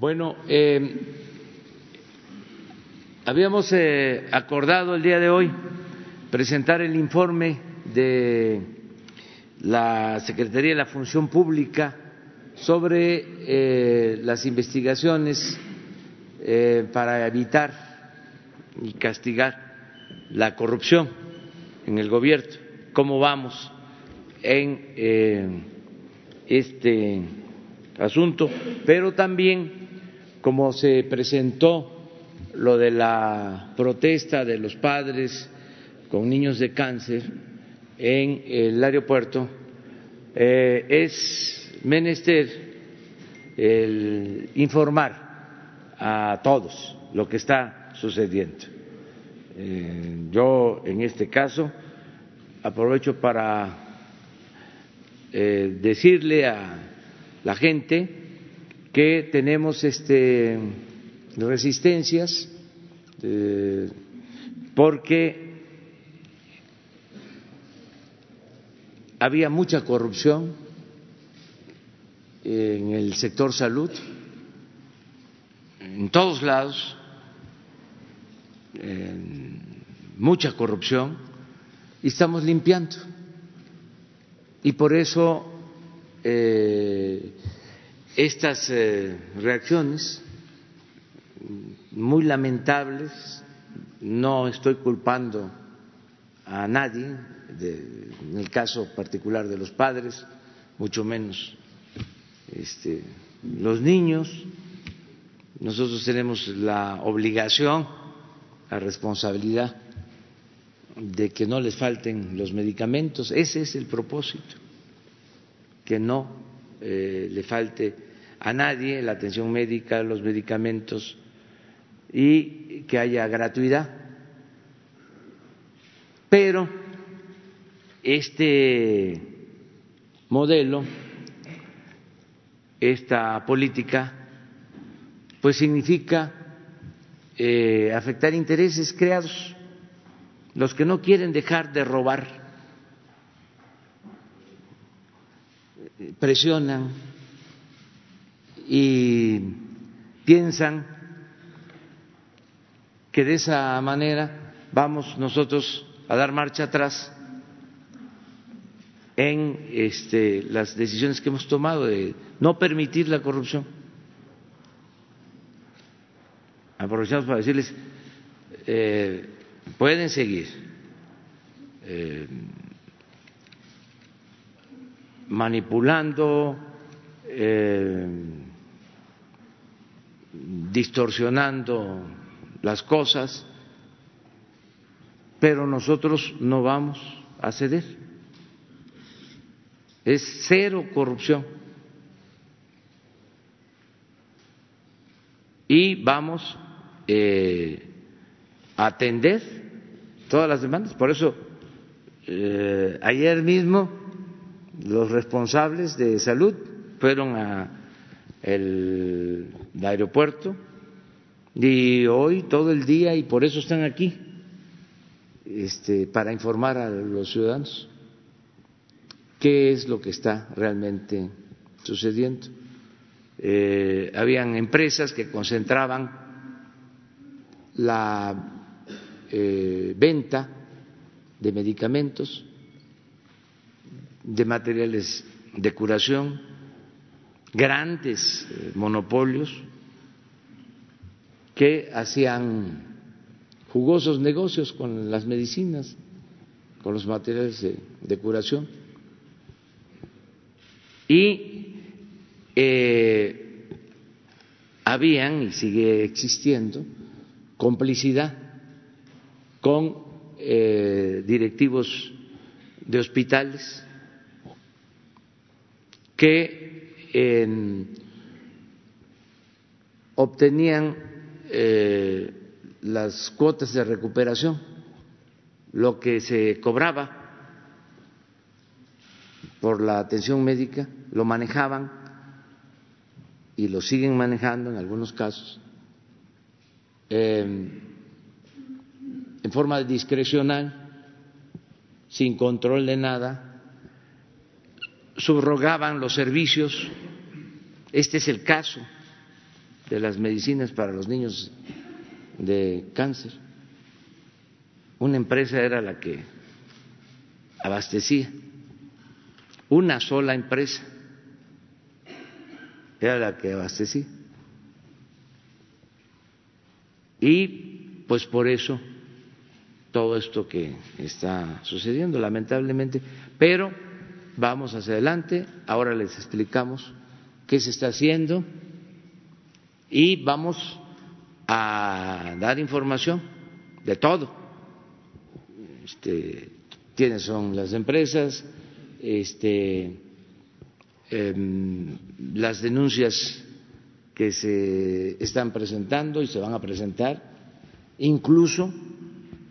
Bueno, eh, habíamos eh, acordado el día de hoy presentar el informe de la Secretaría de la Función Pública sobre eh, las investigaciones eh, para evitar y castigar la corrupción en el gobierno, cómo vamos en este asunto, pero también como se presentó lo de la protesta de los padres con niños de cáncer en el aeropuerto, eh, es menester el informar a todos lo que está sucediendo. Eh, yo, en este caso, aprovecho para eh, decirle a la gente que tenemos este resistencias eh, porque había mucha corrupción en el sector salud, en todos lados, mucha corrupción, y estamos limpiando. Y por eso eh, estas eh, reacciones muy lamentables, no estoy culpando a nadie, en el caso particular de los padres, mucho menos este, los niños. Nosotros tenemos la obligación, la responsabilidad de que no les falten los medicamentos. Ese es el propósito, que no eh, le falte a nadie la atención médica, los medicamentos y que haya gratuidad. Pero este modelo, esta política, pues significa eh, afectar intereses creados, los que no quieren dejar de robar, presionan y piensan que de esa manera vamos nosotros a dar marcha atrás en este, las decisiones que hemos tomado de no permitir la corrupción. Aprovechamos para decirles, eh, pueden seguir eh, manipulando, eh, distorsionando las cosas, pero nosotros no vamos a ceder. Es cero corrupción. Y vamos eh, a atender todas las demandas. Por eso, eh, ayer mismo los responsables de salud fueron a el aeropuerto y hoy todo el día y por eso están aquí este, para informar a los ciudadanos qué es lo que está realmente sucediendo. Eh, habían empresas que concentraban la eh, venta de medicamentos, de materiales de curación, grandes eh, monopolios que hacían jugosos negocios con las medicinas, con los materiales de, curación. Y eh, habían, y sigue existiendo, complicidad con eh, directivos de hospitales que obtenían eh, las cuotas de recuperación, lo que se cobraba por la atención médica, lo manejaban y lo siguen manejando en algunos casos eh, en forma discrecional, sin control de nada, subrogaban los servicios. Este es el caso de las medicinas para los niños de cáncer. Una empresa era la que abastecía, una sola empresa era la que abastecía. Y pues por eso todo esto que está sucediendo, lamentablemente, pero vamos hacia adelante, ahora les explicamos qué se está haciendo y vamos a dar información de todo, este, quiénes son las empresas, este, em, las denuncias que se están presentando y se van a presentar, incluso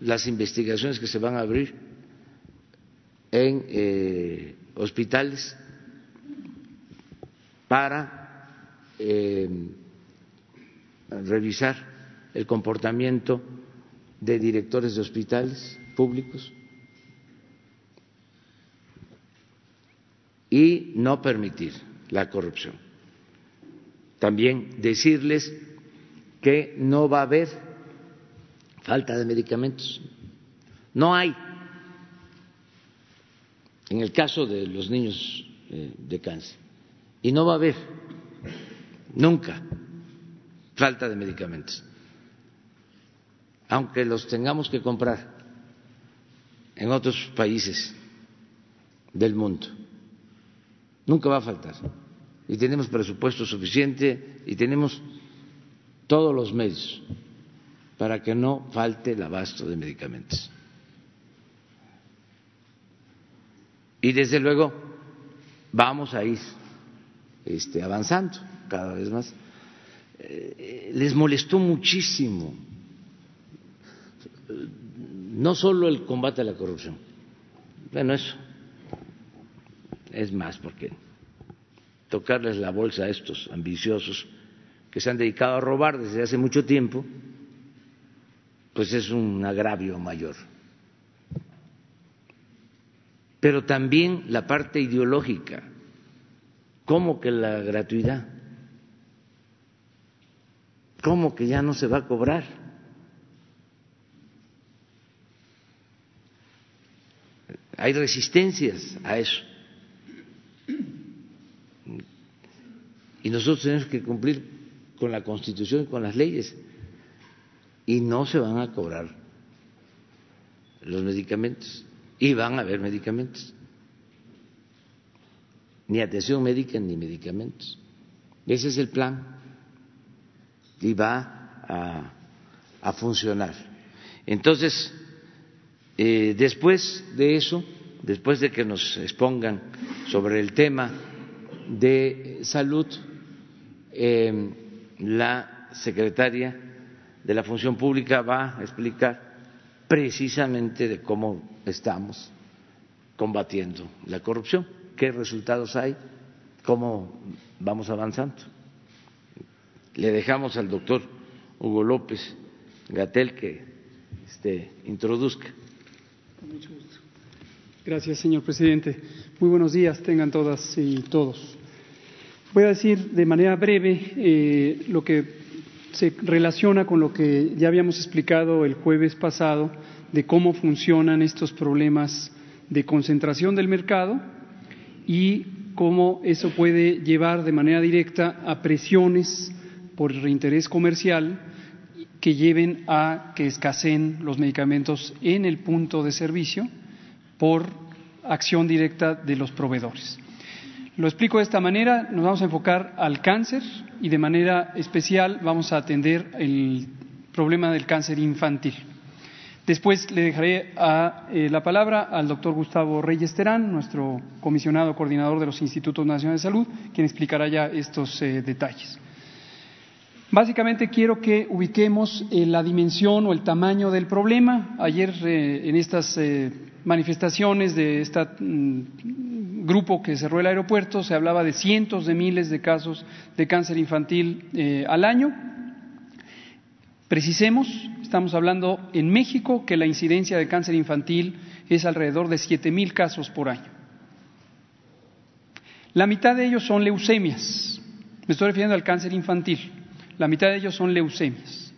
las investigaciones que se van a abrir en eh, hospitales para eh, revisar el comportamiento de directores de hospitales públicos y no permitir la corrupción. También decirles que no va a haber falta de medicamentos. No hay en el caso de los niños eh, de cáncer. Y no va a haber nunca falta de medicamentos, aunque los tengamos que comprar en otros países del mundo. Nunca va a faltar. Y tenemos presupuesto suficiente y tenemos todos los medios para que no falte el abasto de medicamentos. Y desde luego vamos a ir este, avanzando cada vez más. Eh, les molestó muchísimo no solo el combate a la corrupción, bueno, eso. Es más porque tocarles la bolsa a estos ambiciosos que se han dedicado a robar desde hace mucho tiempo, pues es un agravio mayor pero también la parte ideológica. ¿Cómo que la gratuidad? ¿Cómo que ya no se va a cobrar? Hay resistencias a eso. Y nosotros tenemos que cumplir con la Constitución y con las leyes. Y no se van a cobrar los medicamentos y van a haber medicamentos. Ni atención médica ni medicamentos. Ese es el plan y va a, funcionar. Entonces, eh, después de eso, después de que nos expongan sobre el tema de salud, eh, la secretaria de la Función Pública va a explicar precisamente de cómo estamos combatiendo la corrupción, qué resultados hay, cómo vamos avanzando. Le dejamos al doctor Hugo López Gatel que este, introduzca. Gracias, señor presidente. Muy buenos días, tengan todas y todos. Voy a decir de manera breve eh, lo que se relaciona con lo que ya habíamos explicado el jueves pasado de cómo funcionan estos problemas de concentración del mercado y cómo eso puede llevar de manera directa a presiones por reinterés comercial que lleven a que escaseen los medicamentos en el punto de servicio por acción directa de los proveedores. Lo explico de esta manera, nos vamos a enfocar al cáncer y de manera especial vamos a atender el problema del cáncer infantil. Después le dejaré eh, la palabra al doctor Gustavo Reyes Terán, nuestro comisionado coordinador de los Institutos Nacionales de Salud, quien explicará ya estos eh, detalles. Básicamente quiero que ubiquemos eh, la dimensión o el tamaño del problema. Ayer en estas manifestaciones de este grupo que cerró el aeropuerto se hablaba de cientos de miles de casos de cáncer infantil al año. Precisemos, estamos hablando en México que la incidencia de cáncer infantil es alrededor de siete mil casos por año. La mitad de ellos son leucemias. Me estoy refiriendo al cáncer infantil. la mitad de ellos son leucemias.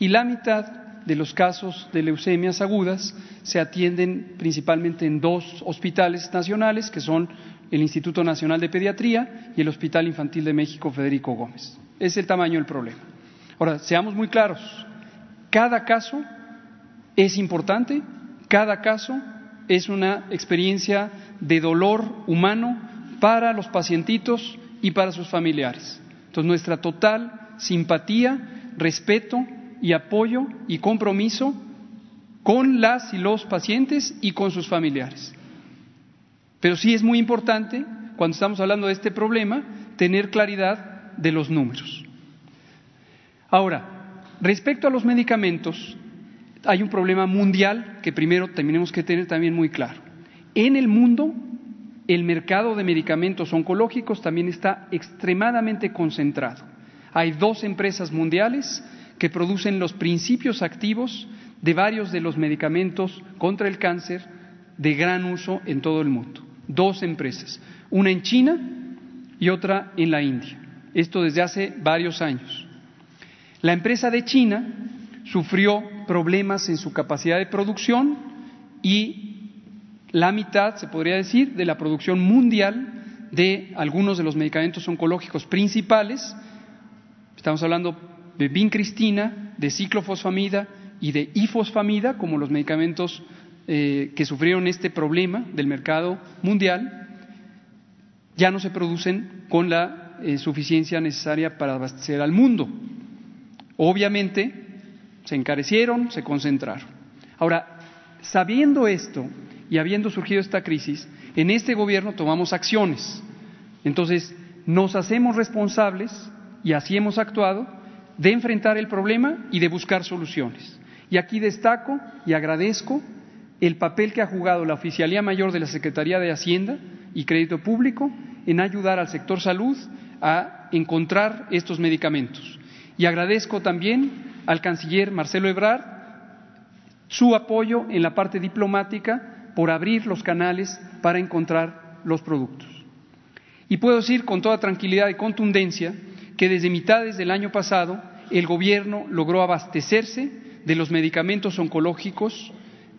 Y la mitad de los casos de leucemias agudas se atienden principalmente en dos hospitales nacionales, que son el Instituto Nacional de Pediatría y el Hospital Infantil de México Federico Gómez. Es el tamaño del problema. Ahora, seamos muy claros, cada caso es importante, cada caso es una experiencia de dolor humano para los pacientitos y para sus familiares. Entonces, nuestra total simpatía, respeto y apoyo y compromiso con las y los pacientes y con sus familiares. Pero sí es muy importante, cuando estamos hablando de este problema, tener claridad de los números. Ahora, respecto a los medicamentos, hay un problema mundial que primero tenemos que tener también muy claro. En el mundo, el mercado de medicamentos oncológicos también está extremadamente concentrado. Hay dos empresas mundiales que producen los principios activos de varios de los medicamentos contra el cáncer de gran uso en todo el mundo. Dos empresas, una en China y otra en la India. Esto desde hace varios años. La empresa de China sufrió problemas en su capacidad de producción y la mitad, se podría decir, de la producción mundial de algunos de los medicamentos oncológicos principales. Estamos hablando de vincristina, de ciclofosfamida y de ifosfamida como los medicamentos eh, que sufrieron este problema del mercado mundial, ya no se producen con la eh, suficiencia necesaria para abastecer al mundo. Obviamente, se encarecieron, se concentraron. Ahora, sabiendo esto y habiendo surgido esta crisis, en este gobierno tomamos acciones. Entonces, nos hacemos responsables, y así hemos actuado, de enfrentar el problema y de buscar soluciones. Y aquí destaco y agradezco el papel que ha jugado la Oficialía Mayor de la Secretaría de Hacienda y Crédito Público en ayudar al sector salud a encontrar estos medicamentos. Y agradezco también al canciller Marcelo Ebrard su apoyo en la parte diplomática por abrir los canales para encontrar los productos. Y puedo decir con toda tranquilidad y contundencia que desde mitades del año pasado el Gobierno logró abastecerse de los medicamentos oncológicos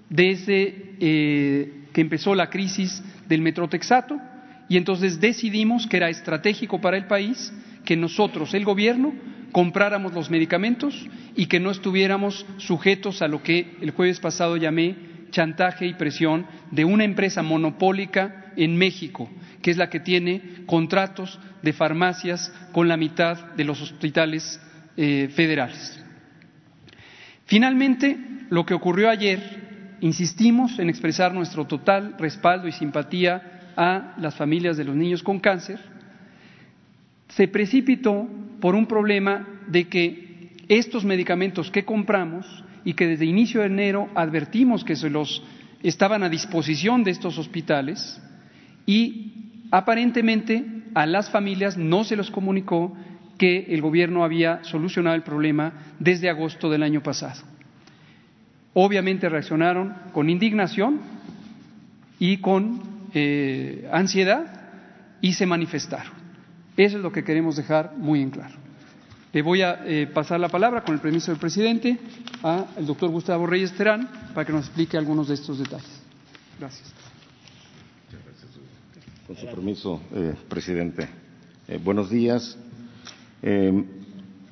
desde eh, que empezó la crisis del metrotexato y entonces decidimos que era estratégico para el país que nosotros, el Gobierno, compráramos los medicamentos y que no estuviéramos sujetos a lo que el jueves pasado llamé chantaje y presión de una empresa monopólica en México, que es la que tiene contratos de farmacias con la mitad de los hospitales eh, federales. Finalmente, lo que ocurrió ayer, insistimos en expresar nuestro total respaldo y simpatía a las familias de los niños con cáncer, se precipitó por un problema de que estos medicamentos que compramos y que desde inicio de enero advertimos que se los estaban a disposición de estos hospitales y aparentemente a las familias no se les comunicó que el gobierno había solucionado el problema desde agosto del año pasado. Obviamente reaccionaron con indignación y con eh, ansiedad y se manifestaron. Eso es lo que queremos dejar muy en claro. Le voy a eh, pasar la palabra, con el permiso del presidente, al doctor Gustavo Reyes Terán para que nos explique algunos de estos detalles. Gracias. Con su permiso, eh, presidente. Eh, buenos días.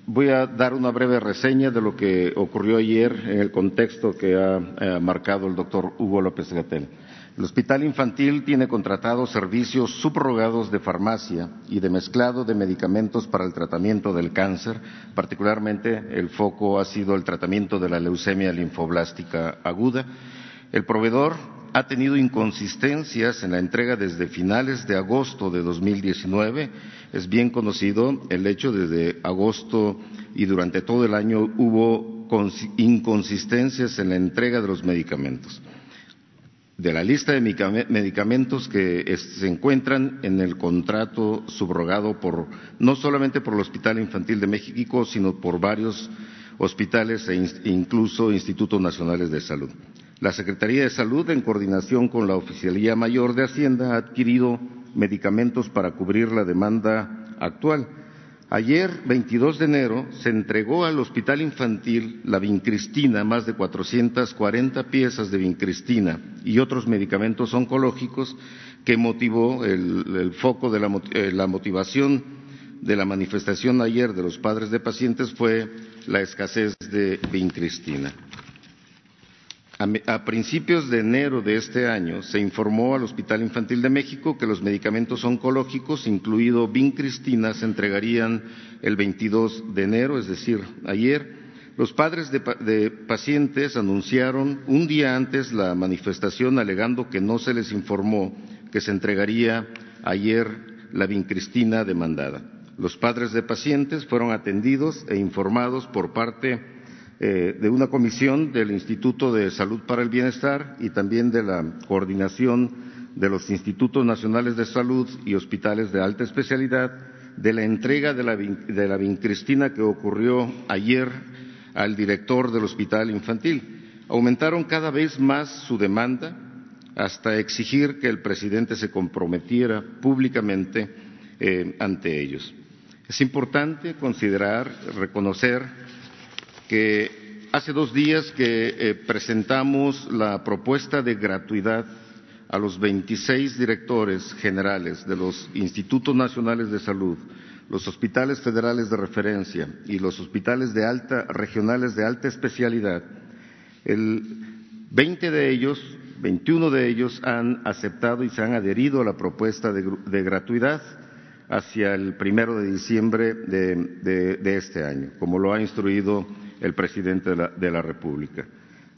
voy a dar una breve reseña de lo que ocurrió ayer en el contexto que ha marcado el doctor Hugo López Gatel. El Hospital Infantil tiene contratados servicios subrogados de farmacia y de mezclado de medicamentos para el tratamiento del cáncer. Particularmente, el foco ha sido el tratamiento de la leucemia linfoblástica aguda. El proveedor ha tenido inconsistencias en la entrega desde finales de agosto de 2019. Es bien conocido el hecho desde agosto y durante todo el año hubo inconsistencias en la entrega de los medicamentos de la lista de medicamentos que se encuentran en el contrato subrogado por no solamente por el Hospital Infantil de México, sino por varios hospitales e incluso institutos nacionales de salud. La Secretaría de Salud, en coordinación con la Oficialía Mayor de Hacienda, ha adquirido medicamentos para cubrir la demanda actual. Ayer, 22 de enero, se entregó al Hospital Infantil la vincristina, más de 440 piezas de vincristina y otros medicamentos oncológicos que motivó el, foco de la, eh, la motivación de la manifestación ayer de los padres de pacientes fue la escasez de vincristina. A, principios de enero de este año se informó al Hospital Infantil de México que los medicamentos oncológicos, incluido vincristina, se entregarían el 22 de enero, es decir, ayer. Los padres de, pacientes anunciaron un día antes la manifestación alegando que no se les informó que se entregaría ayer la vincristina demandada. Los padres de pacientes fueron atendidos e informados por parte eh, de una comisión del Instituto de Salud para el Bienestar y también de la coordinación de los Institutos Nacionales de Salud y hospitales de alta especialidad de la entrega de la, vincristina que ocurrió ayer al director del hospital infantil. Aumentaron cada vez más su demanda hasta exigir que el presidente se comprometiera públicamente eh, ante ellos. Es importante considerar, reconocer que hace dos días que eh, presentamos la propuesta de gratuidad a los 26 directores generales de los institutos nacionales de salud, los hospitales federales de referencia y los hospitales de alta, regionales de alta especialidad. El 20 de ellos, 21 de ellos han aceptado y se han adherido a la propuesta de, gratuidad hacia el primero de diciembre de este año, como lo ha instruido el presidente de la, República.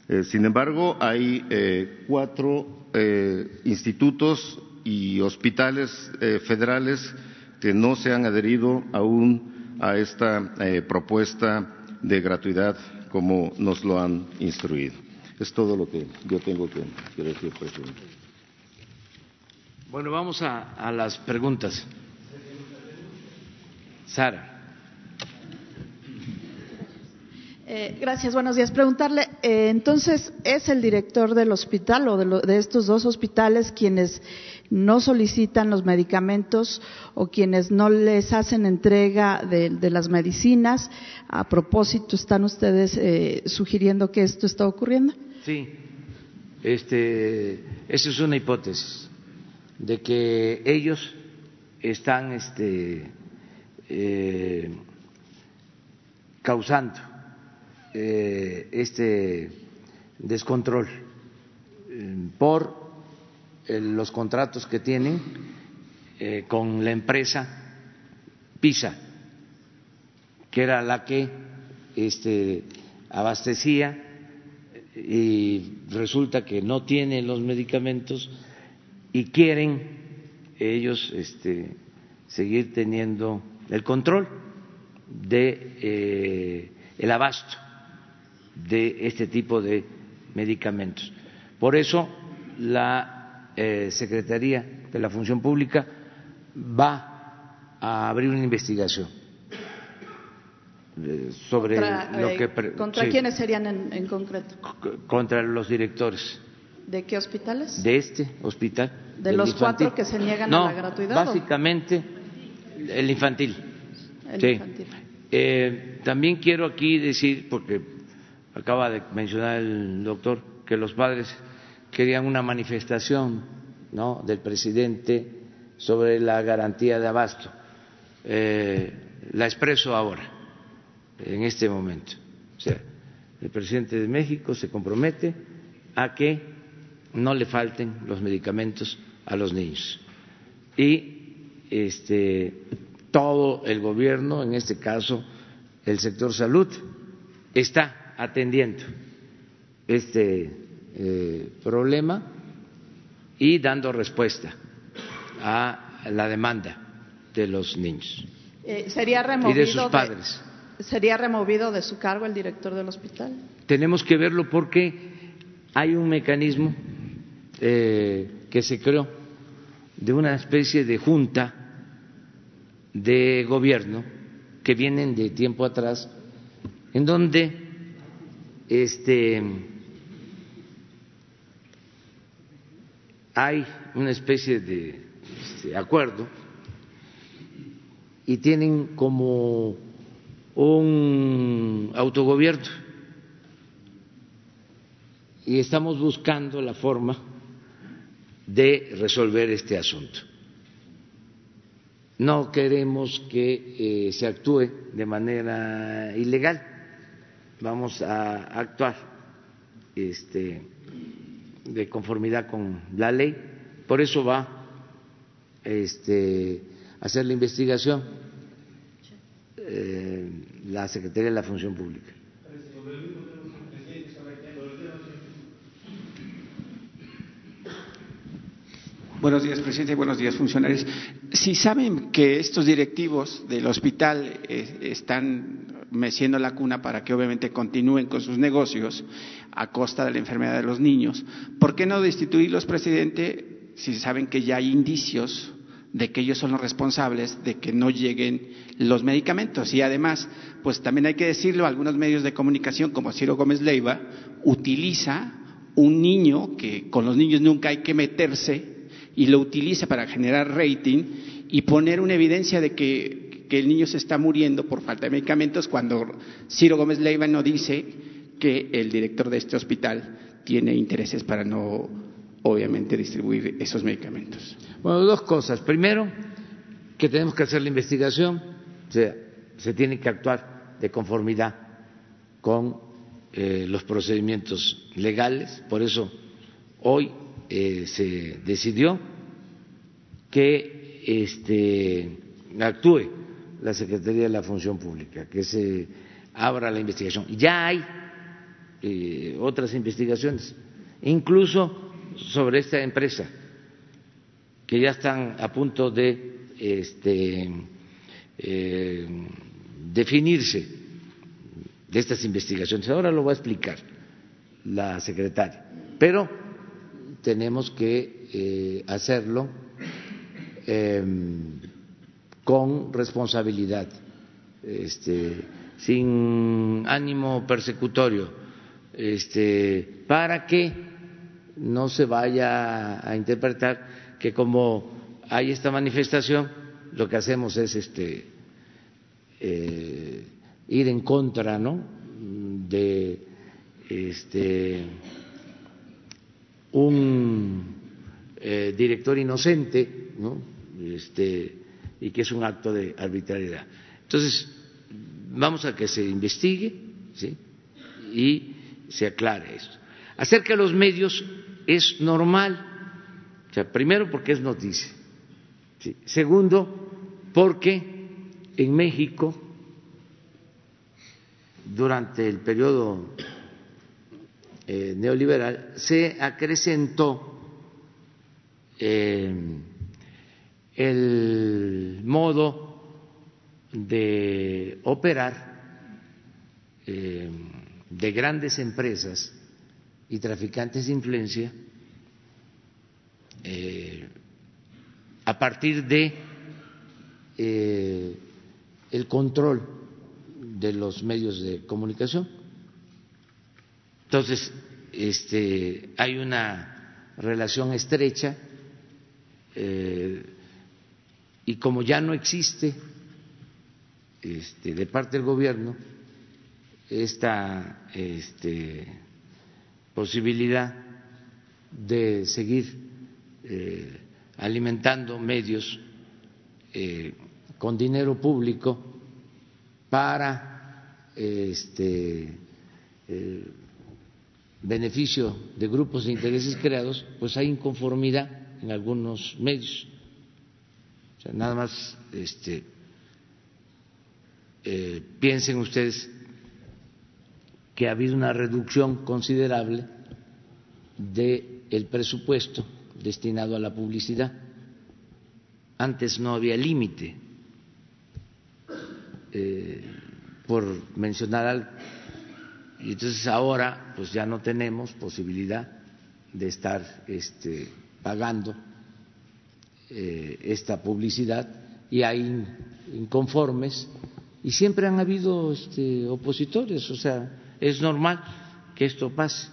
Eh, sin embargo, hay eh, cuatro eh, institutos y hospitales federales que no se han adherido aún a esta propuesta de gratuidad como nos lo han instruido. Es todo lo que yo tengo que, decir, presidente. Bueno, vamos a las preguntas. Sara. Eh, gracias, buenos días. Preguntarle, eh, entonces, ¿es el director del hospital o de, estos dos hospitales quienes no solicitan los medicamentos o quienes no les hacen entrega de, las medicinas? A propósito, ¿están ustedes eh, sugiriendo que esto está ocurriendo? Sí, este, esa es una hipótesis de que ellos están este, causando eh, este descontrol eh, por eh, los contratos que tienen con la empresa PISA, que era la que este, abastecía y resulta que no tienen los medicamentos y quieren ellos este, seguir teniendo el control de el abasto de este tipo de medicamentos. Por eso la eh, Secretaría de la Función Pública va a abrir una investigación eh, sobre lo eh, que contra quiénes serían en, concreto contra los directores. De qué hospitales de este hospital. De los cuatro que se niegan a la gratuidad básicamente el infantil. El infantil. También quiero aquí decir porque acaba de mencionar el doctor que los padres querían una manifestación del presidente sobre la garantía de abasto. Eh, la expreso ahora, en este momento. O sea, el presidente de México se compromete a que no le falten los medicamentos a los niños. Y este, todo el gobierno, en este caso el sector salud, está atendiendo este eh, problema y dando respuesta a la demanda de los niños eh, ¿Sería removido y de sus padres. ¿Sería removido de su cargo el director del hospital? Tenemos que verlo porque hay un mecanismo eh, que se creó de una especie de junta de gobierno que vienen de tiempo atrás, en donde este, hay una especie de este, acuerdo y tienen como un autogobierno y estamos buscando la forma de resolver este asunto. No queremos que eh, se actúe de manera ilegal, vamos a actuar este, de conformidad con la ley, por eso va este, a hacer la investigación eh, la Secretaría de la Función Pública. Buenos días, presidente. Buenos días, funcionarios. Si saben que estos directivos del hospital eh, están meciendo la cuna para que obviamente continúen con sus negocios a costa de la enfermedad de los niños, ¿por qué no destituirlos, presidente, si saben que ya hay indicios de que ellos son los responsables de que no lleguen los medicamentos? Y además, pues también hay que decirlo, algunos medios de comunicación como Ciro Gómez Leiva utiliza un niño que con los niños nunca hay que meterse y lo utiliza para generar rating y poner una evidencia de que, el niño se está muriendo por falta de medicamentos cuando Ciro Gómez Leiva no dice que el director de este hospital tiene intereses para no, obviamente, distribuir esos medicamentos. Bueno, dos cosas. Primero, que tenemos que hacer la investigación, o sea, se tiene que actuar de conformidad con eh, los procedimientos legales, por eso hoy eh, se decidió que este, actúe la Secretaría de la Función Pública, que se abra la investigación. Ya hay eh, otras investigaciones, incluso sobre esta empresa, que ya están a punto de este, eh, definirse de estas investigaciones. Ahora lo va a explicar la secretaria. Pero tenemos que eh, hacerlo em, con responsabilidad, este, sin ánimo persecutorio, este, para que no se vaya a interpretar que como hay esta manifestación, lo que hacemos es este, eh, ir en contra ¿no? de un eh, director inocente, ¿no? Este, y que es un acto de arbitrariedad. Entonces, vamos a que se investigue ¿sí? y se aclare esto. Acerca de los medios es normal, o sea, primero porque es noticia, segundo porque en México durante el periodo eh, neoliberal se acrecentó eh, el modo de operar eh, de grandes empresas y traficantes de influencia a partir de el control de los medios de comunicación. Entonces, este, hay una relación estrecha eh, y como ya no existe este, de parte del gobierno esta este, posibilidad de seguir eh, alimentando medios eh, con dinero público para este, beneficio de grupos de intereses creados, pues hay inconformidad en algunos medios. O sea, nada más este, eh, piensen ustedes que ha habido una reducción considerable del presupuesto destinado a la publicidad. Antes no había límite, eh, por mencionar algo y entonces ahora pues ya no tenemos posibilidad de estar este, pagando eh, esta publicidad. Y hay inconformes. Y siempre han habido este, opositores, o sea, es normal que esto pase.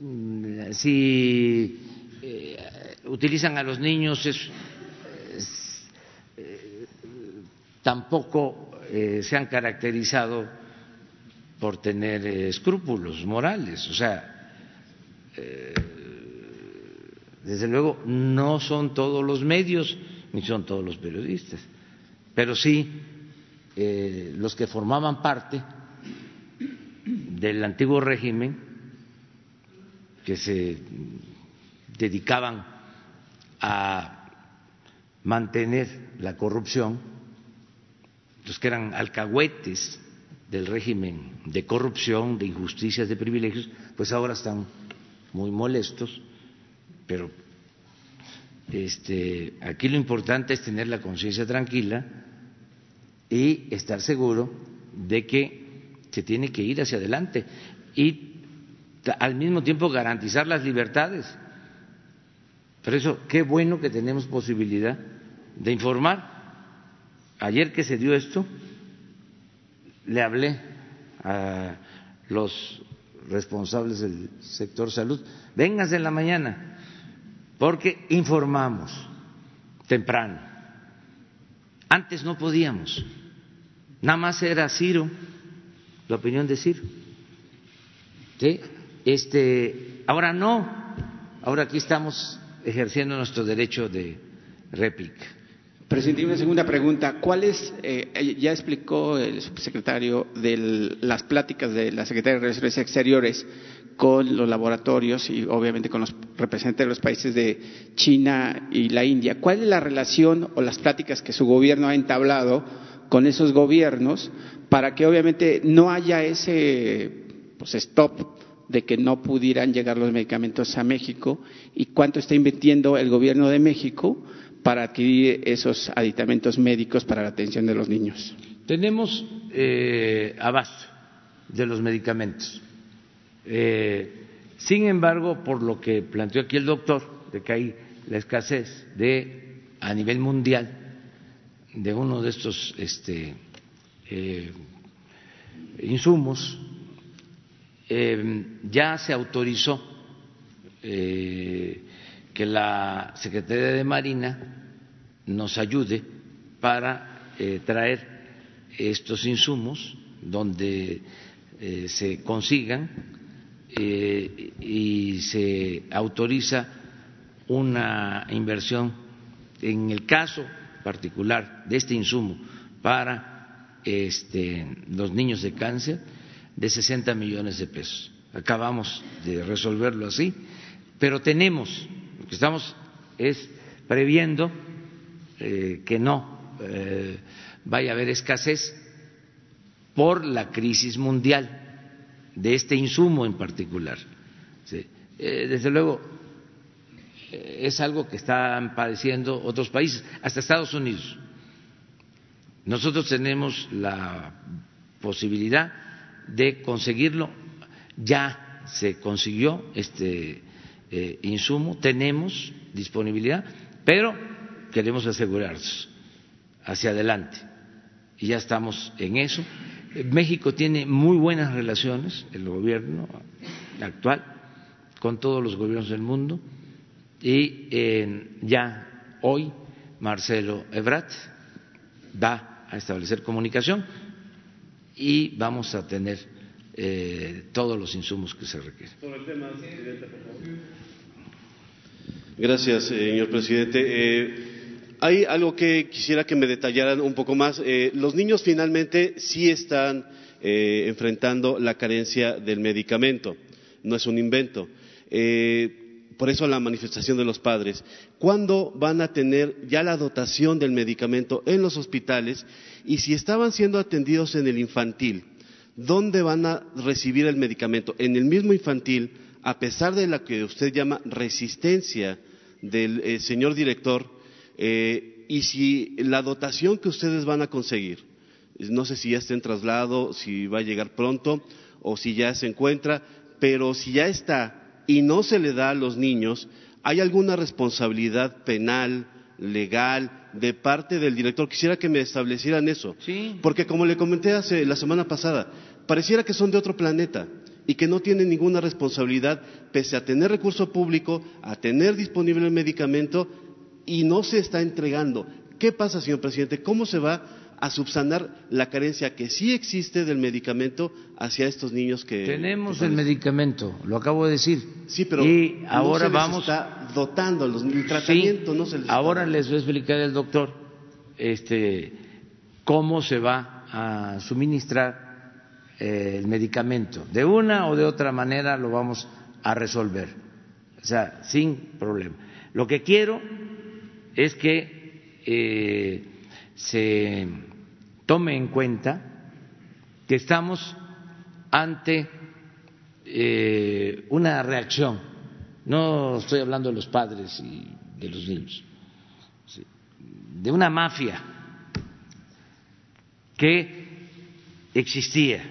Mm, si eh, utilizan a los niños es, eh, tampoco se han caracterizado por tener eh, escrúpulos morales. O sea, eh, desde luego no son todos los medios ni son todos los periodistas, pero sí los que formaban parte del antiguo régimen que se dedicaban a mantener la corrupción, los que eran alcahuetes del régimen de corrupción, de injusticias, de privilegios, pues ahora están muy molestos, pero este, aquí lo importante es tener la conciencia tranquila y estar seguro de que se tiene que ir hacia adelante y al mismo tiempo garantizar las libertades. Por eso, qué bueno que tenemos posibilidad de informar. Ayer que se dio esto, le hablé a los responsables del sector salud, véngase en la mañana, porque informamos temprano. Antes no podíamos, nada más era Ciro, la opinión de Ciro. Este, ahora no, ahora aquí estamos ejerciendo nuestro derecho de réplica. Presidente, una segunda pregunta. ¿Cuál es, eh, ya explicó el subsecretario de las pláticas de la Secretaría de Relaciones Exteriores con los laboratorios y obviamente con los representantes de los países de China y la India? ¿Cuál es la relación o las pláticas que su gobierno ha entablado con esos gobiernos para que obviamente no haya ese pues, stop de que no pudieran llegar los medicamentos a México y cuánto está invirtiendo el gobierno de México para adquirir esos aditamentos médicos para la atención de los niños. Tenemos eh, abasto de los medicamentos. Eh, sin embargo, por lo que planteó aquí el doctor, de que hay la escasez de a nivel mundial de uno de estos este, eh, insumos, ya se autorizó que la Secretaría de Marina nos ayude para eh, traer estos insumos donde eh, se consigan y se autoriza una inversión en el caso particular de este insumo para este, los niños de cáncer de 60 millones de pesos. Acabamos de resolverlo así, pero tenemos, que estamos es previendo eh, que no eh, vaya a haber escasez por la crisis mundial de este insumo en particular. Eh, desde luego, es algo que están padeciendo otros países, hasta Estados Unidos. Nosotros tenemos la posibilidad de conseguirlo. Ya se consiguió este eh, insumo, tenemos disponibilidad, pero queremos asegurarnos hacia adelante y ya estamos en eso. México tiene muy buenas relaciones, el gobierno actual, con todos los gobiernos del mundo y eh, ya hoy Marcelo Ebrat va a establecer comunicación y vamos a tener eh, todos los insumos que se requieren. Gracias, señor presidente. Eh, hay algo que quisiera que me detallaran un poco más. Eh, los niños finalmente sí están enfrentando la carencia del medicamento, no es un invento. por eso la manifestación de los padres. ¿Cuándo van a tener ya la dotación del medicamento en los hospitales y si estaban siendo atendidos en el infantil, ¿dónde van a recibir el medicamento? En el mismo infantil, a pesar de la que usted llama resistencia del eh, señor director, eh, y si la dotación que ustedes van a conseguir, no sé si ya está en traslado, si va a llegar pronto o si ya se encuentra, pero si ya está y no se le da a los niños, ¿hay alguna responsabilidad penal, legal, de parte del director. Quisiera que me establecieran eso. Sí. Porque como le comenté hace la semana pasada, pareciera que son de otro planeta y que no tienen ninguna responsabilidad, pese a tener recurso público, a tener disponible el medicamento y no se está entregando. ¿Qué pasa, señor presidente? ¿Cómo se va a subsanar la carencia que sí existe del medicamento hacia estos niños que tenemos el medicamento, lo acabo de decir. Sí, pero y ahora se les vamos está dotando los, el tratamiento, Sí, no se les ahora está- les voy a explicar al doctor este, cómo se va a suministrar eh, el medicamento. De una o de otra manera lo vamos a resolver, o sea, sin problema. Lo que quiero es que eh, se tome en cuenta que estamos ante eh, una reacción. No estoy hablando de los padres y de los niños, de una mafia que existía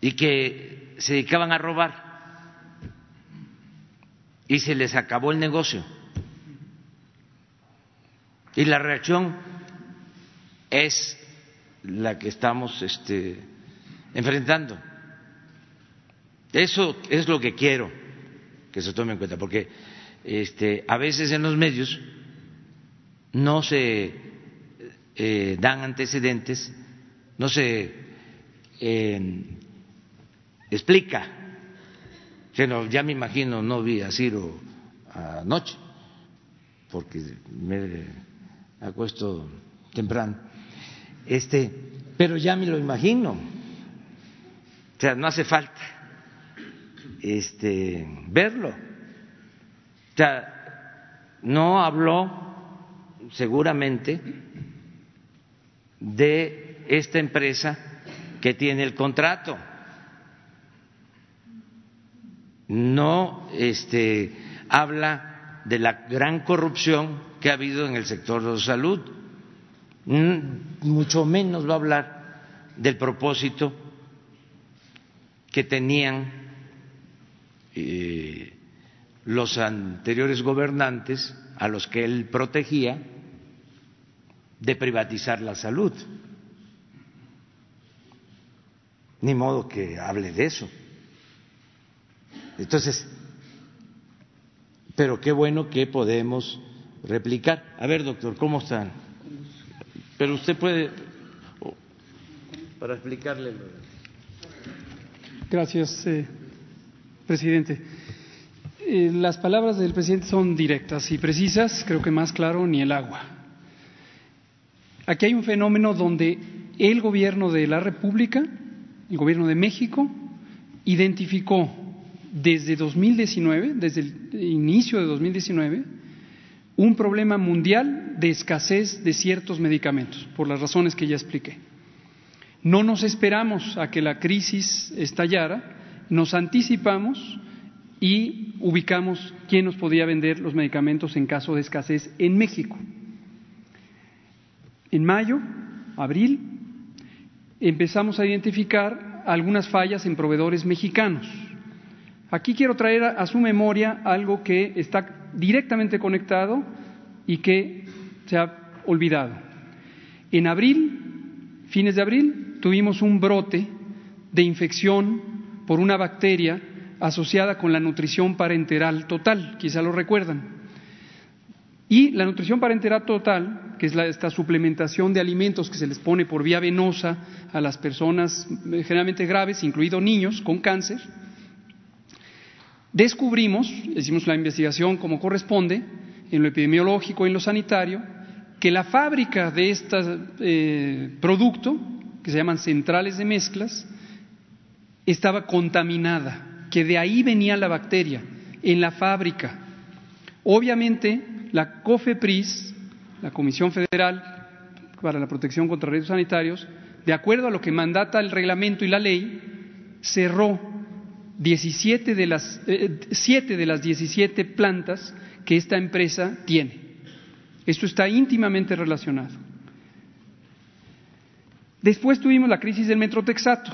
y que se dedicaban a robar y se les acabó el negocio. Y la reacción es la que estamos este, enfrentando. Eso es lo que quiero que se tome en cuenta, porque este, a veces en los medios no se eh, dan antecedentes, no se eh, explica. Ya me imagino, no vi a Ciro anoche, porque me acuesto temprano. Este, pero ya me lo imagino. O sea, no hace falta este verlo. O sea, no habló seguramente de esta empresa que tiene el contrato. No este habla de la gran corrupción que ha habido en el sector de salud. Mucho menos va a hablar del propósito que tenían eh, los anteriores gobernantes a los que él protegía de privatizar la salud. Ni modo que hable de eso. Entonces, pero qué bueno que podemos replicar. A ver, doctor, ¿cómo están? Pero usted puede, oh, para explicarle. Gracias, eh, presidente. Eh, las palabras del presidente son directas y precisas, creo que más claro ni el agua. Aquí hay un fenómeno donde el gobierno de la República, el gobierno de México, identificó desde 2019, desde el inicio de 2019, un problema mundial de escasez de ciertos medicamentos, por las razones que ya expliqué. No nos esperamos a que la crisis estallara, nos anticipamos y ubicamos quién nos podía vender los medicamentos en caso de escasez en México. En mayo, abril, empezamos a identificar algunas fallas en proveedores mexicanos. Aquí quiero traer a, su memoria algo que está directamente conectado y que se ha olvidado. En abril, fines de abril, tuvimos un brote de infección por una bacteria asociada con la nutrición parenteral total, quizá lo recuerdan. Y la nutrición parenteral total, que es la, esta suplementación de alimentos que se les pone por vía venosa a las personas eh, generalmente graves, incluidos niños con cáncer, descubrimos, hicimos la investigación como corresponde, en lo epidemiológico y en lo sanitario, que la fábrica de este eh, producto, que se llaman centrales de mezclas, estaba contaminada, que de ahí venía la bacteria, en la fábrica. Obviamente, la COFEPRIS, la Comisión Federal para la Protección contra Riesgos Sanitarios, de acuerdo a lo que mandata el reglamento y la ley, cerró 17 de las, eh, 7 de las 17 plantas que esta empresa tiene. Esto está íntimamente relacionado. Después tuvimos la crisis del metrotexato,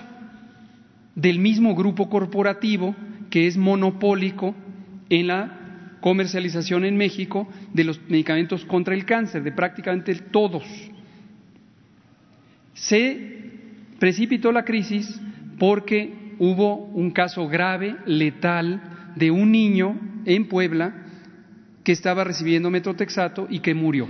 del mismo grupo corporativo que es monopólico en la comercialización en México de los medicamentos contra el cáncer, de prácticamente todos. Se precipitó la crisis porque hubo un caso grave, letal, de un niño en Puebla que estaba recibiendo metrotexato y que murió.